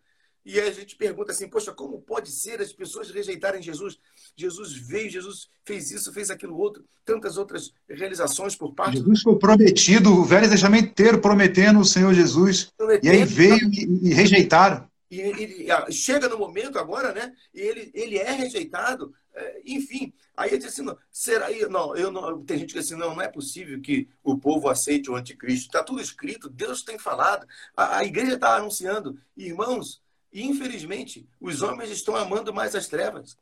E a gente pergunta assim, poxa, como pode ser as pessoas rejeitarem Jesus? Jesus veio, Jesus fez isso, fez aquilo outro, tantas outras realizações por parte. Jesus foi prometido, o Velho Testamento inteiro prometendo o Senhor Jesus. Prometendo, e aí veio e, e rejeitaram. E ele chega no momento agora, né? E ele, ele é rejeitado. É, enfim, aí ele diz assim: não, será? Não, eu não. Tem gente que diz assim: não, não é possível que o povo aceite o anticristo. Está tudo escrito, Deus tem falado, a, a igreja está anunciando. Irmãos, infelizmente, os homens estão amando mais as trevas.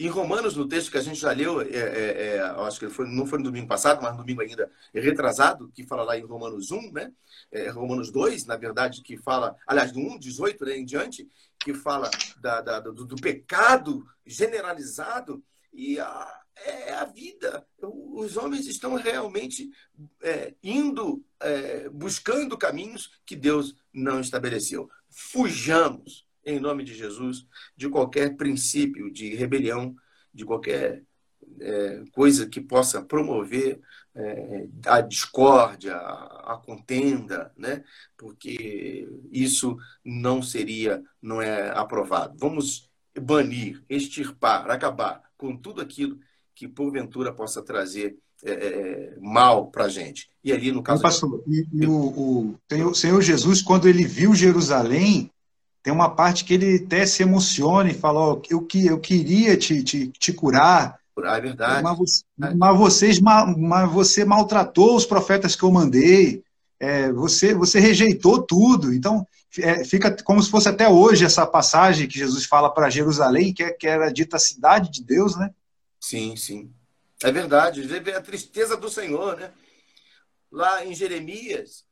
Em Romanos, no texto que a gente já leu, é, é, é, acho que foi, não foi no domingo passado, mas no domingo ainda retrasado, que fala lá em Romanos 1, né? É, Romanos 2, na verdade, que fala, aliás, do 1, 18 né, em diante, que fala da, da, do, do, pecado generalizado, e a, é a vida. Os homens estão realmente é, indo, é, buscando caminhos que Deus não estabeleceu. Fujamos em nome de Jesus, de qualquer princípio de rebelião, de qualquer é, coisa que possa promover é, a discórdia, a, contenda, né? porque isso não seria, não é aprovado. Vamos banir, extirpar, acabar com tudo aquilo que porventura possa trazer é, é mal para a gente. E ali, no caso. Pastor, e, e o, o, o Senhor Jesus, quando ele viu Jerusalém, tem uma parte que ele até se emociona e fala: oh, eu, que, eu queria te, te, te curar. Ah, é verdade. Mas, mas, vocês, mas você maltratou os profetas que eu mandei. É, você, você rejeitou tudo. Então, é, fica como se fosse até hoje essa passagem que Jesus fala para Jerusalém, que, é, que era dita a cidade de Deus, né? Sim, sim. É verdade. A tristeza do Senhor, né? Lá em Jeremias,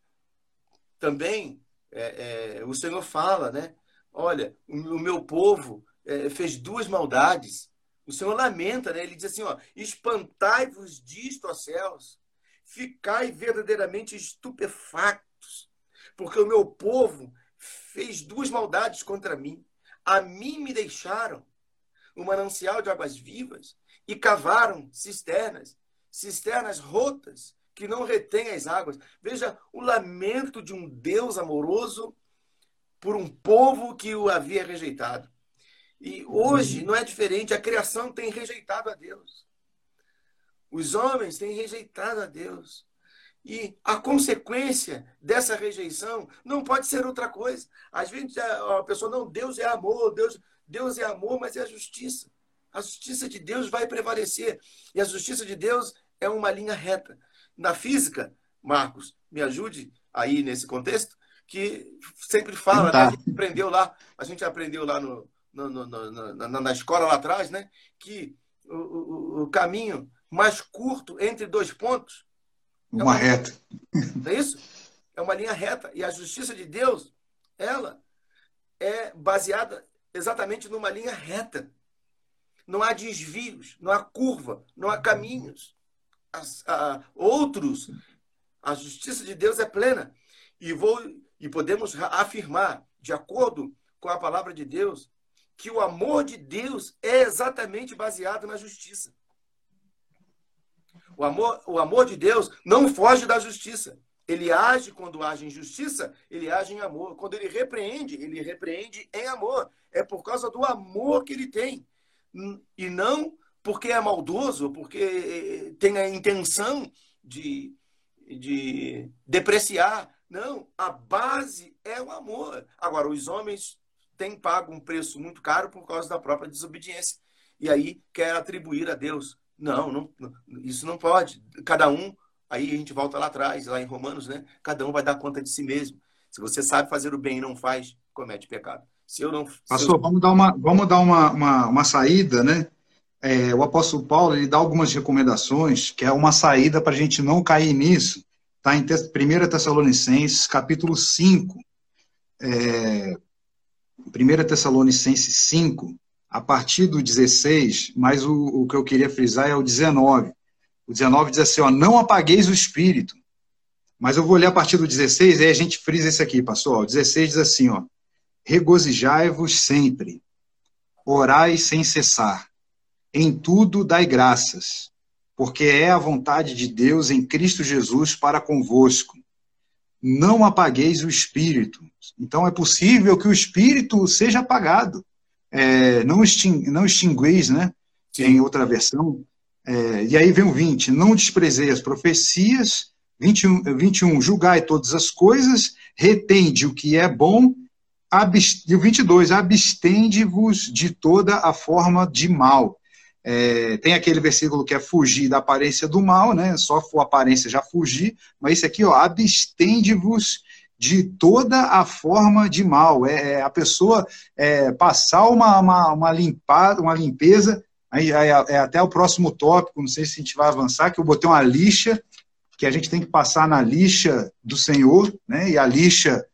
também, é, é, o Senhor fala, né? Olha, o meu povo é, fez duas maldades. O Senhor lamenta, né? Ele diz assim: ó, espantai-vos disto, ó céus, ficai verdadeiramente estupefactos, porque o meu povo fez duas maldades contra mim. A mim me deixaram o um manancial de águas vivas e cavaram cisternas, cisternas rotas que não retêm as águas. Veja o lamento de um Deus amoroso por um povo que o havia rejeitado. E hoje não é diferente, a criação tem rejeitado a Deus. Os homens têm rejeitado a Deus. E a consequência dessa rejeição não pode ser outra coisa. Às vezes a pessoa, não, Deus é amor, Deus, Deus é amor, mas é a justiça. A justiça de Deus vai prevalecer. E a justiça de Deus é uma linha reta. Na física, Marcos, me ajude aí nesse contexto, que sempre fala, né? a gente aprendeu lá, a gente aprendeu lá no, no, no, no na, na, escola lá atrás, né? Que o, o, o, caminho mais curto entre dois pontos uma, é uma reta. Não é isso? É uma linha reta. E a justiça de Deus, ela é baseada exatamente numa linha reta. Não há desvios, não há curva, não há caminhos. As, a, outros, a justiça de Deus é plena. E vou e podemos afirmar, de acordo com a palavra de Deus, que o amor de Deus é exatamente baseado na justiça. O amor, o amor de Deus não foge da justiça. Ele age quando age em justiça, ele age em amor. Quando ele repreende, ele repreende em amor. É por causa do amor que ele tem. E não porque é maldoso, porque eh, tem a intenção de, de depreciar não, a base é o amor. Agora, os homens têm pago um preço muito caro por causa da própria desobediência. E aí quer atribuir a Deus. Não, não, isso não pode. Cada um, aí a gente volta lá atrás, lá em Romanos, né? Cada um vai dar conta de si mesmo. Se você sabe fazer o bem e não faz, comete pecado. Se eu não. Pastor, eu... vamos dar uma, vamos dar uma, uma, uma saída, né? É, o apóstolo Paulo ele dá algumas recomendações, que é uma saída para a gente não cair nisso. Está em 1 Tessalonicenses, capítulo 5. É, 1 Tessalonicenses 5, a partir do 16, mas o, o que eu queria frisar é o 19. O 19 diz assim, ó, não apagueis o espírito. Mas eu vou ler a partir do 16, aí a gente frisa isso aqui, pastor. O 16 diz assim, ó, regozijai-vos sempre, orai sem cessar, em tudo dai graças, porque é a vontade de Deus em Cristo Jesus para convosco. Não apagueis o espírito. Então é possível que o espírito seja apagado é, não, não extingueis, né? Sim. Em outra versão. É, e aí vem o 20, não desprezei as profecias. 21, 21 julgai todas as coisas, retende o que é bom. e o 22, abstende-vos de toda a forma de mal. É, tem aquele versículo que é fugir da aparência do mal, né? Só for aparência já fugir, mas esse aqui, ó, abstende-vos de toda a forma de mal. É, é a pessoa é, passar uma, uma, uma, limpada, uma limpeza, aí, aí, é até o próximo tópico, não sei se a gente vai avançar, que eu botei uma lixa, que a gente tem que passar na lixa do Senhor, né? E a lixa,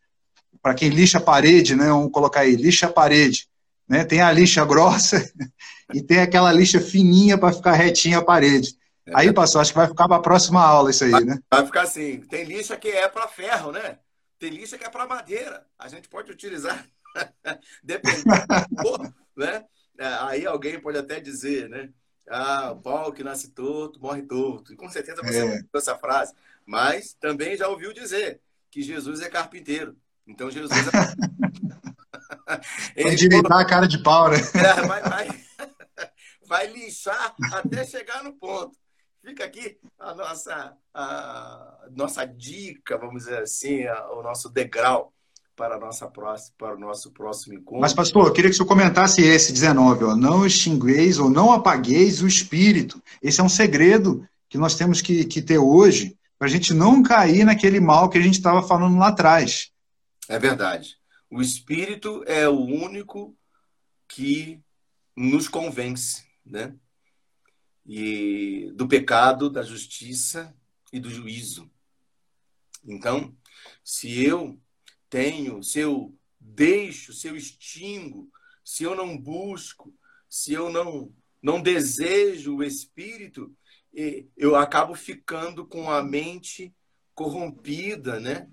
para quem lixa a parede, né? Vamos colocar aí, lixa a parede. Né? Tem a lixa grossa e tem aquela lixa fininha para ficar retinha a parede. Aí, pastor, acho que vai ficar para a próxima aula isso aí, vai, né? Vai ficar assim. Tem lixa que é para ferro, né? Tem lixa que é para madeira. A gente pode utilizar, dependendo né? É, aí alguém pode até dizer, né? Ah, o pau que nasce torto, morre torto. E com certeza você é. ouviu essa frase. Mas também já ouviu dizer que Jesus é carpinteiro. Então Jesus é... Ele endireitar a cara de pau, né? É, vai, vai, vai lixar até chegar no ponto. Fica aqui a nossa, a nossa dica, vamos dizer assim, a, o nosso degrau para, a nossa próxima, para o nosso próximo encontro. Mas, pastor, eu queria que o senhor comentasse esse 19, ó, não extingueis ou não apagueis o espírito. Esse é um segredo que nós temos que, que ter hoje, para a gente não cair naquele mal que a gente estava falando lá atrás. É verdade. O espírito é o único que nos convence, né? e do pecado, da justiça e do juízo. Então, se eu tenho, se eu deixo, se eu extingo, se eu não busco, se eu não não desejo o espírito, eu acabo ficando com a mente corrompida, né?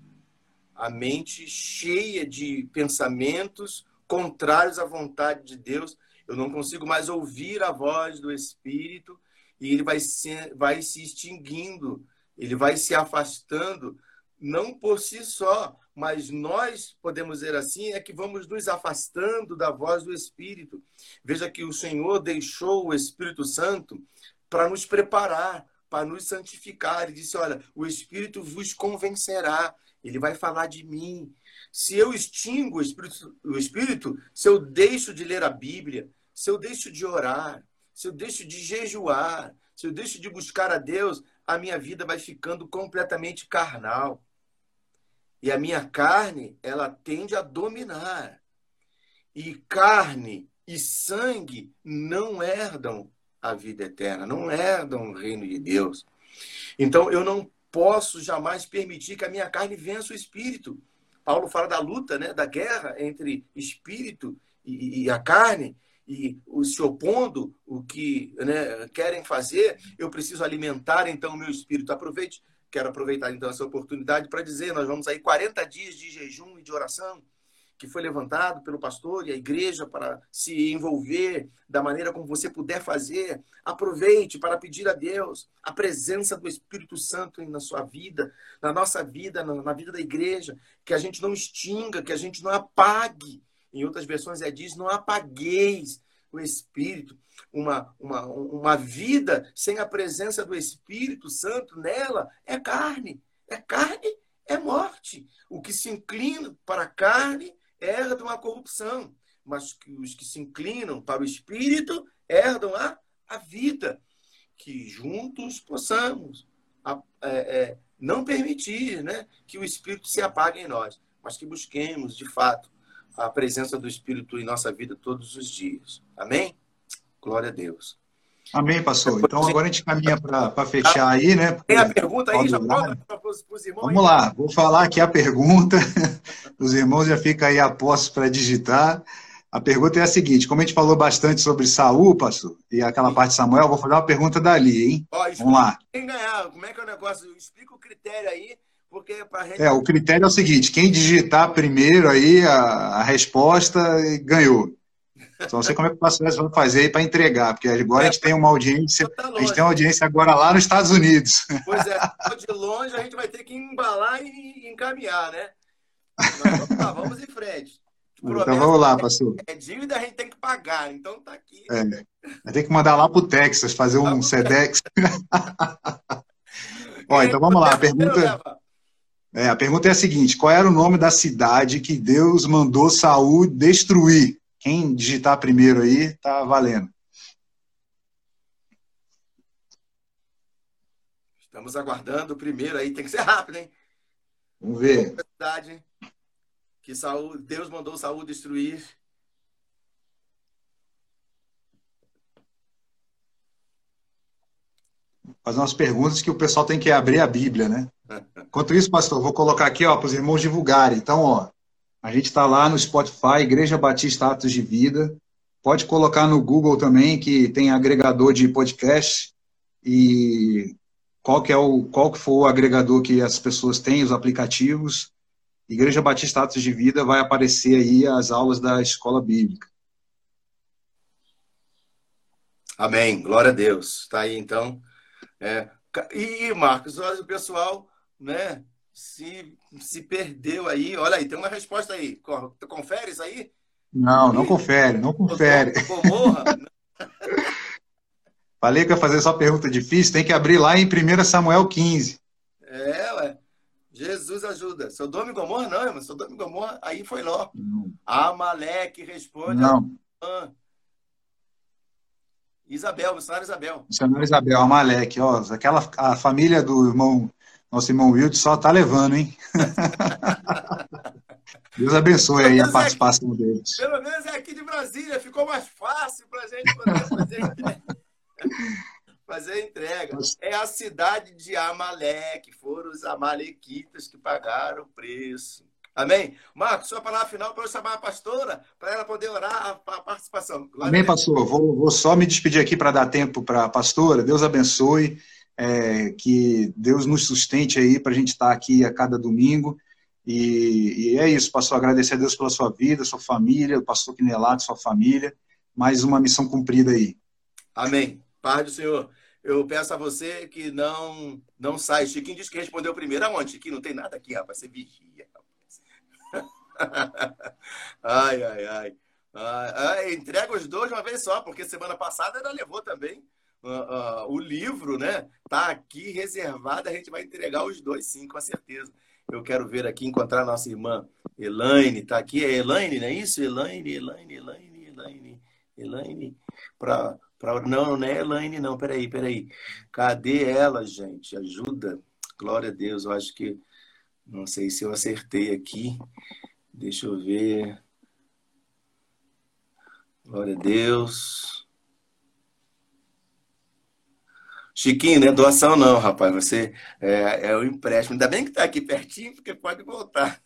A mente cheia de pensamentos contrários à vontade de Deus eu não consigo mais ouvir a voz do Espírito e ele vai se, vai se extinguindo, ele vai se afastando, não por si só, mas nós podemos dizer assim, é que vamos nos afastando da voz do Espírito. Veja que o Senhor deixou o Espírito Santo para nos preparar, para nos santificar. Ele disse: Olha, o Espírito vos convencerá, ele vai falar de mim, se eu extingo o espírito, o espírito, se eu deixo de ler a Bíblia, se eu deixo de orar, se eu deixo de jejuar, se eu deixo de buscar a Deus, a minha vida vai ficando completamente carnal. E a minha carne, ela tende a dominar. E carne e sangue não herdam a vida eterna, não herdam o reino de Deus. Então eu não posso jamais permitir que a minha carne vença o espírito. Paulo fala da luta, né, da guerra entre espírito e, e a carne, e se opondo o que né, querem fazer, eu preciso alimentar então o meu espírito. Aproveite, quero aproveitar então essa oportunidade para dizer, nós vamos aí 40 dias de jejum e de oração que foi levantado pelo pastor e a igreja para se envolver da maneira como você puder fazer. Aproveite para pedir a Deus a presença do Espírito Santo na sua vida, na nossa vida, na vida da igreja, que a gente não extinga, que a gente não apague. Em outras versões é diz: não apagueis o Espírito. Uma, uma, uma vida sem a presença do Espírito Santo nela é carne. É carne, é morte. O que se inclina para a carne herdam a corrupção, mas os que se inclinam para o Espírito herdam a, a vida. Que juntos possamos a, é, é, não permitir né, que o Espírito se apague em nós, mas que busquemos, de fato, a presença do Espírito em nossa vida todos os dias. Amém? Glória a Deus. Amém, pastor. Então agora a gente caminha para fechar aí, né? Tem a pergunta aí, já para os irmãos? Vamos lá, vou falar aqui a pergunta. Os irmãos já ficam aí a posto para digitar. A pergunta é a seguinte: como a gente falou bastante sobre Saul, pastor, e aquela parte de Samuel, vou fazer uma pergunta dali, hein? Ó, Vamos lá. Quem ganhar? Como é que é o negócio? Explica o critério aí, porque para gente... É, o critério é o seguinte: quem digitar primeiro aí a, a resposta ganhou. Só não sei como é que o pastor vai fazer aí para entregar, porque agora é, a gente tem uma audiência, tá a gente tem uma audiência agora lá nos Estados Unidos. Pois é, de longe a gente vai ter que embalar e encaminhar, né? Mas, vamos lá, vamos em frente. Então vamos lá, pastor. É dívida, a gente tem que pagar, então tá aqui. É, vai ter que mandar lá para o Texas, fazer um SEDEX. Ó, então vamos lá, pergunta... É, a pergunta é a seguinte: qual era o nome da cidade que Deus mandou Saul destruir? Quem digitar primeiro aí, tá valendo. Estamos aguardando o primeiro aí, tem que ser rápido, hein? Vamos ver. Cidade que Saul, Deus mandou Saul destruir. Fazer umas perguntas que o pessoal tem que abrir a Bíblia, né? Enquanto isso, pastor, vou colocar aqui para os irmãos divulgarem. Então, ó, a gente está lá no Spotify, Igreja Batista Atos de Vida. Pode colocar no Google também, que tem agregador de podcast. E qual que, é o, qual que for o agregador que as pessoas têm, os aplicativos. Igreja Batista Atos de Vida vai aparecer aí as aulas da escola bíblica. Amém. Glória a Deus. Está aí, então. É, e, Marcos, o pessoal, né? se, se perdeu aí. Olha aí, tem uma resposta aí. Confere isso aí? Não, não confere, não confere. Falei que ia fazer só pergunta difícil, tem que abrir lá em 1 Samuel 15. É, ué. Jesus ajuda. Sodoma e Gomorra não, irmão. Sodoma e Gomorra, aí foi Ló. Amaleque responde. Não. A... Isabel, missionário Isabel. Missionário Isabel, Amaleque. Ó, aquela, a família do irmão nosso irmão Wilde só tá levando, hein? Deus abençoe aí a participação aqui, deles. Pelo menos é aqui de Brasília, ficou mais fácil para a gente poder fazer, fazer a entrega. É a cidade de Amaleque, foram os amalequitas que pagaram o preço. Amém? Marcos, sua palavra final para eu chamar a pastora, para ela poder orar a, participação. Amém, pastor. Vou, vou só me despedir aqui para dar tempo para a pastora. Deus abençoe é, que Deus nos sustente aí para a gente estar tá aqui a cada domingo. E, e, é isso, pastor, agradecer a Deus pela sua vida, sua família, o pastor Quinelato, sua família. Mais uma missão cumprida aí. Amém. Paz do Senhor. Eu peço a você que não não saia. Chiquinho disse que respondeu primeiro. Aonde, Chiquinho? Não tem nada aqui, rapaz. Você vigia, ai, ai, ai, ai. Entrega os dois uma vez só, porque semana passada ela levou também uh, o livro, né? Tá aqui reservado, a gente vai entregar os dois, sim, com certeza. Eu quero ver aqui, encontrar nossa irmã Elaine, tá aqui, é Elaine, não é isso? Elaine, Elaine, Elaine, Elaine, Elaine, para Pra... Não, não é Elaine, não. Peraí, peraí. Cadê ela, gente? Ajuda. Glória a Deus. Eu acho que. Não sei se eu acertei aqui. Deixa eu ver. Glória a Deus. Chiquinho, não é doação não, rapaz. Você é, é o empréstimo. Ainda bem que está aqui pertinho, porque pode voltar.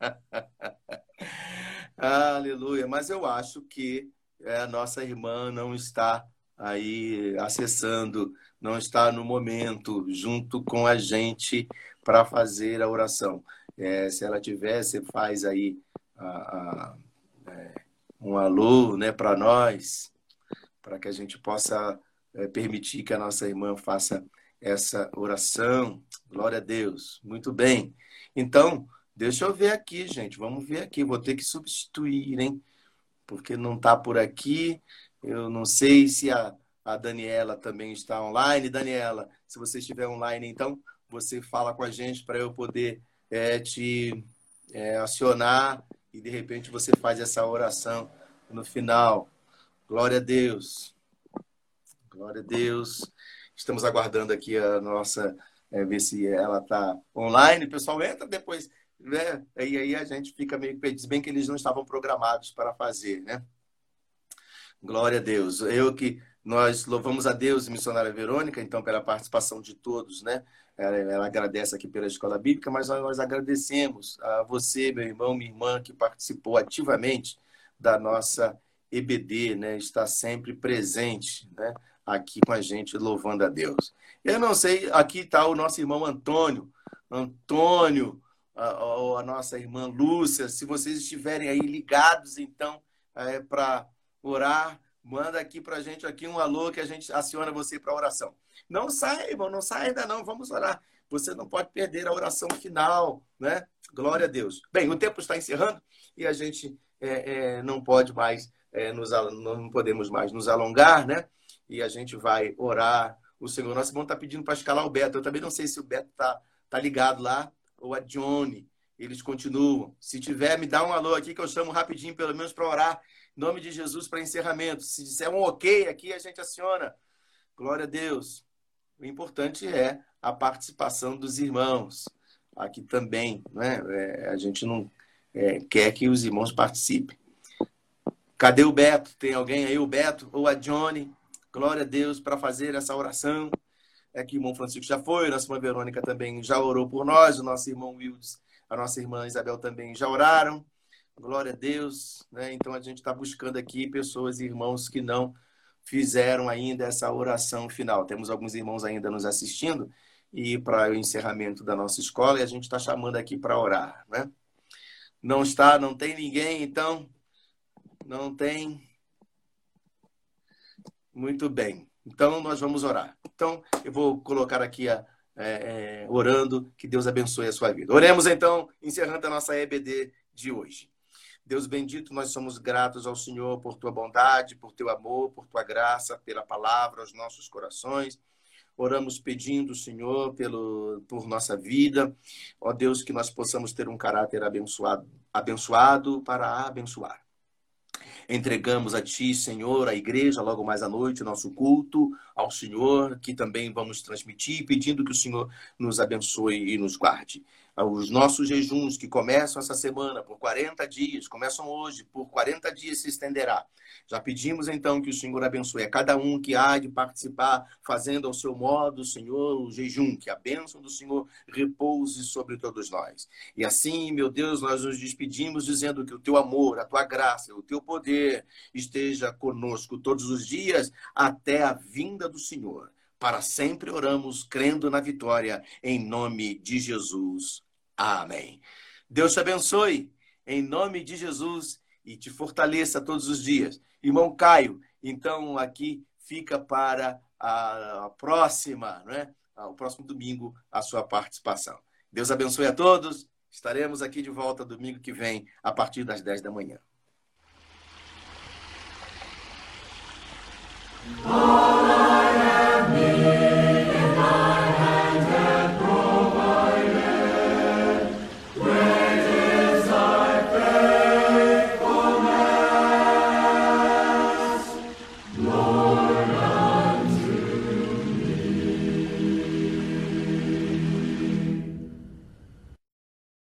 Aleluia. Mas eu acho que é, a nossa irmã não está aí acessando, não está no momento junto com a gente para fazer a oração. É, se ela tiver, você faz aí a, a, é, um alô né, para nós, para que a gente possa é, permitir que a nossa irmã faça essa oração. Glória a Deus. Muito bem. Então, deixa eu ver aqui, gente. Vamos ver aqui. Vou ter que substituir, hein? Porque não está por aqui. Eu não sei se a, a Daniela também está online. Daniela, se você estiver online, então, você fala com a gente para eu poder é, te é, acionar e de repente você faz essa oração no final. Glória a Deus. Glória a Deus. Estamos aguardando aqui a nossa, é, ver se ela está online. O pessoal entra depois, né? E aí a gente fica meio perdido, bem que eles não estavam programados para fazer, né? Glória a Deus. Eu que nós louvamos a Deus missionária Verônica, então, pela participação de todos, né? Ela, ela agradece aqui pela Escola Bíblica, mas nós, nós agradecemos a você, meu irmão, minha irmã, que participou ativamente da nossa EBD, né? Está sempre presente, né? Aqui com a gente, louvando a Deus. Eu não sei, aqui está o nosso irmão Antônio. Antônio, a, a, nossa irmã Lúcia, se vocês estiverem aí ligados, então, é, para orar, manda aqui para a gente aqui um alô que a gente aciona você para oração. Não sai, irmão, não sai ainda não, vamos orar. Você não pode perder a oração final, né? Glória a Deus. Bem, o tempo está encerrando e a gente é, é, não pode mais, é, nos, não podemos mais nos alongar, né? E a gente vai orar. O Senhor, nosso irmão está pedindo para escalar o Beto. Eu também não sei se o Beto está tá ligado lá ou a Johnny. Eles continuam. Se tiver, me dá um alô aqui que eu chamo rapidinho, pelo menos para orar. Em nome de Jesus para encerramento. Se disser um ok aqui, a gente aciona. Glória a Deus. O importante é a participação dos irmãos. Aqui também, né? É, a gente não é, quer que os irmãos participem. Cadê o Beto? Tem alguém aí, o Beto ou a Johnny? Glória a Deus para fazer essa oração. É que o irmão Francisco já foi, nossa irmã Verônica também já orou por nós, o nosso irmão Wildes, a nossa irmã Isabel também já oraram. Glória a Deus. Né? Então a gente está buscando aqui pessoas e irmãos que não fizeram ainda essa oração final. Temos alguns irmãos ainda nos assistindo e para o encerramento da nossa escola e a gente está chamando aqui para orar, né? Não está, não tem ninguém, então não tem. Muito bem. Então nós vamos orar. Então eu vou colocar aqui a é, é, orando que Deus abençoe a sua vida. Oremos então, encerrando a nossa EBD de hoje. Deus bendito, nós somos gratos ao Senhor por tua bondade, por teu amor, por tua graça, pela palavra aos nossos corações. Oramos pedindo, Senhor, pelo, por nossa vida. Ó Deus, que nós possamos ter um caráter abençoado, abençoado para abençoar. Entregamos a Ti, Senhor, a igreja, logo mais à noite, o nosso culto ao Senhor, que também vamos transmitir, pedindo que o Senhor nos abençoe e nos guarde os nossos jejuns que começam essa semana por 40 dias, começam hoje, por 40 dias se estenderá. Já pedimos então que o Senhor abençoe a cada um que há de participar, fazendo ao seu modo, Senhor, o jejum, que a bênção do Senhor repouse sobre todos nós. E assim, meu Deus, nós nos despedimos dizendo que o teu amor, a tua graça, o teu poder esteja conosco todos os dias até a vinda do Senhor. Para sempre oramos, crendo na vitória, em nome de Jesus. Amém. Deus te abençoe, em nome de Jesus, e te fortaleça todos os dias. Irmão Caio, então aqui fica para a próxima, né? O próximo domingo, a sua participação. Deus abençoe a todos. Estaremos aqui de volta domingo que vem, a partir das 10 da manhã. Oh.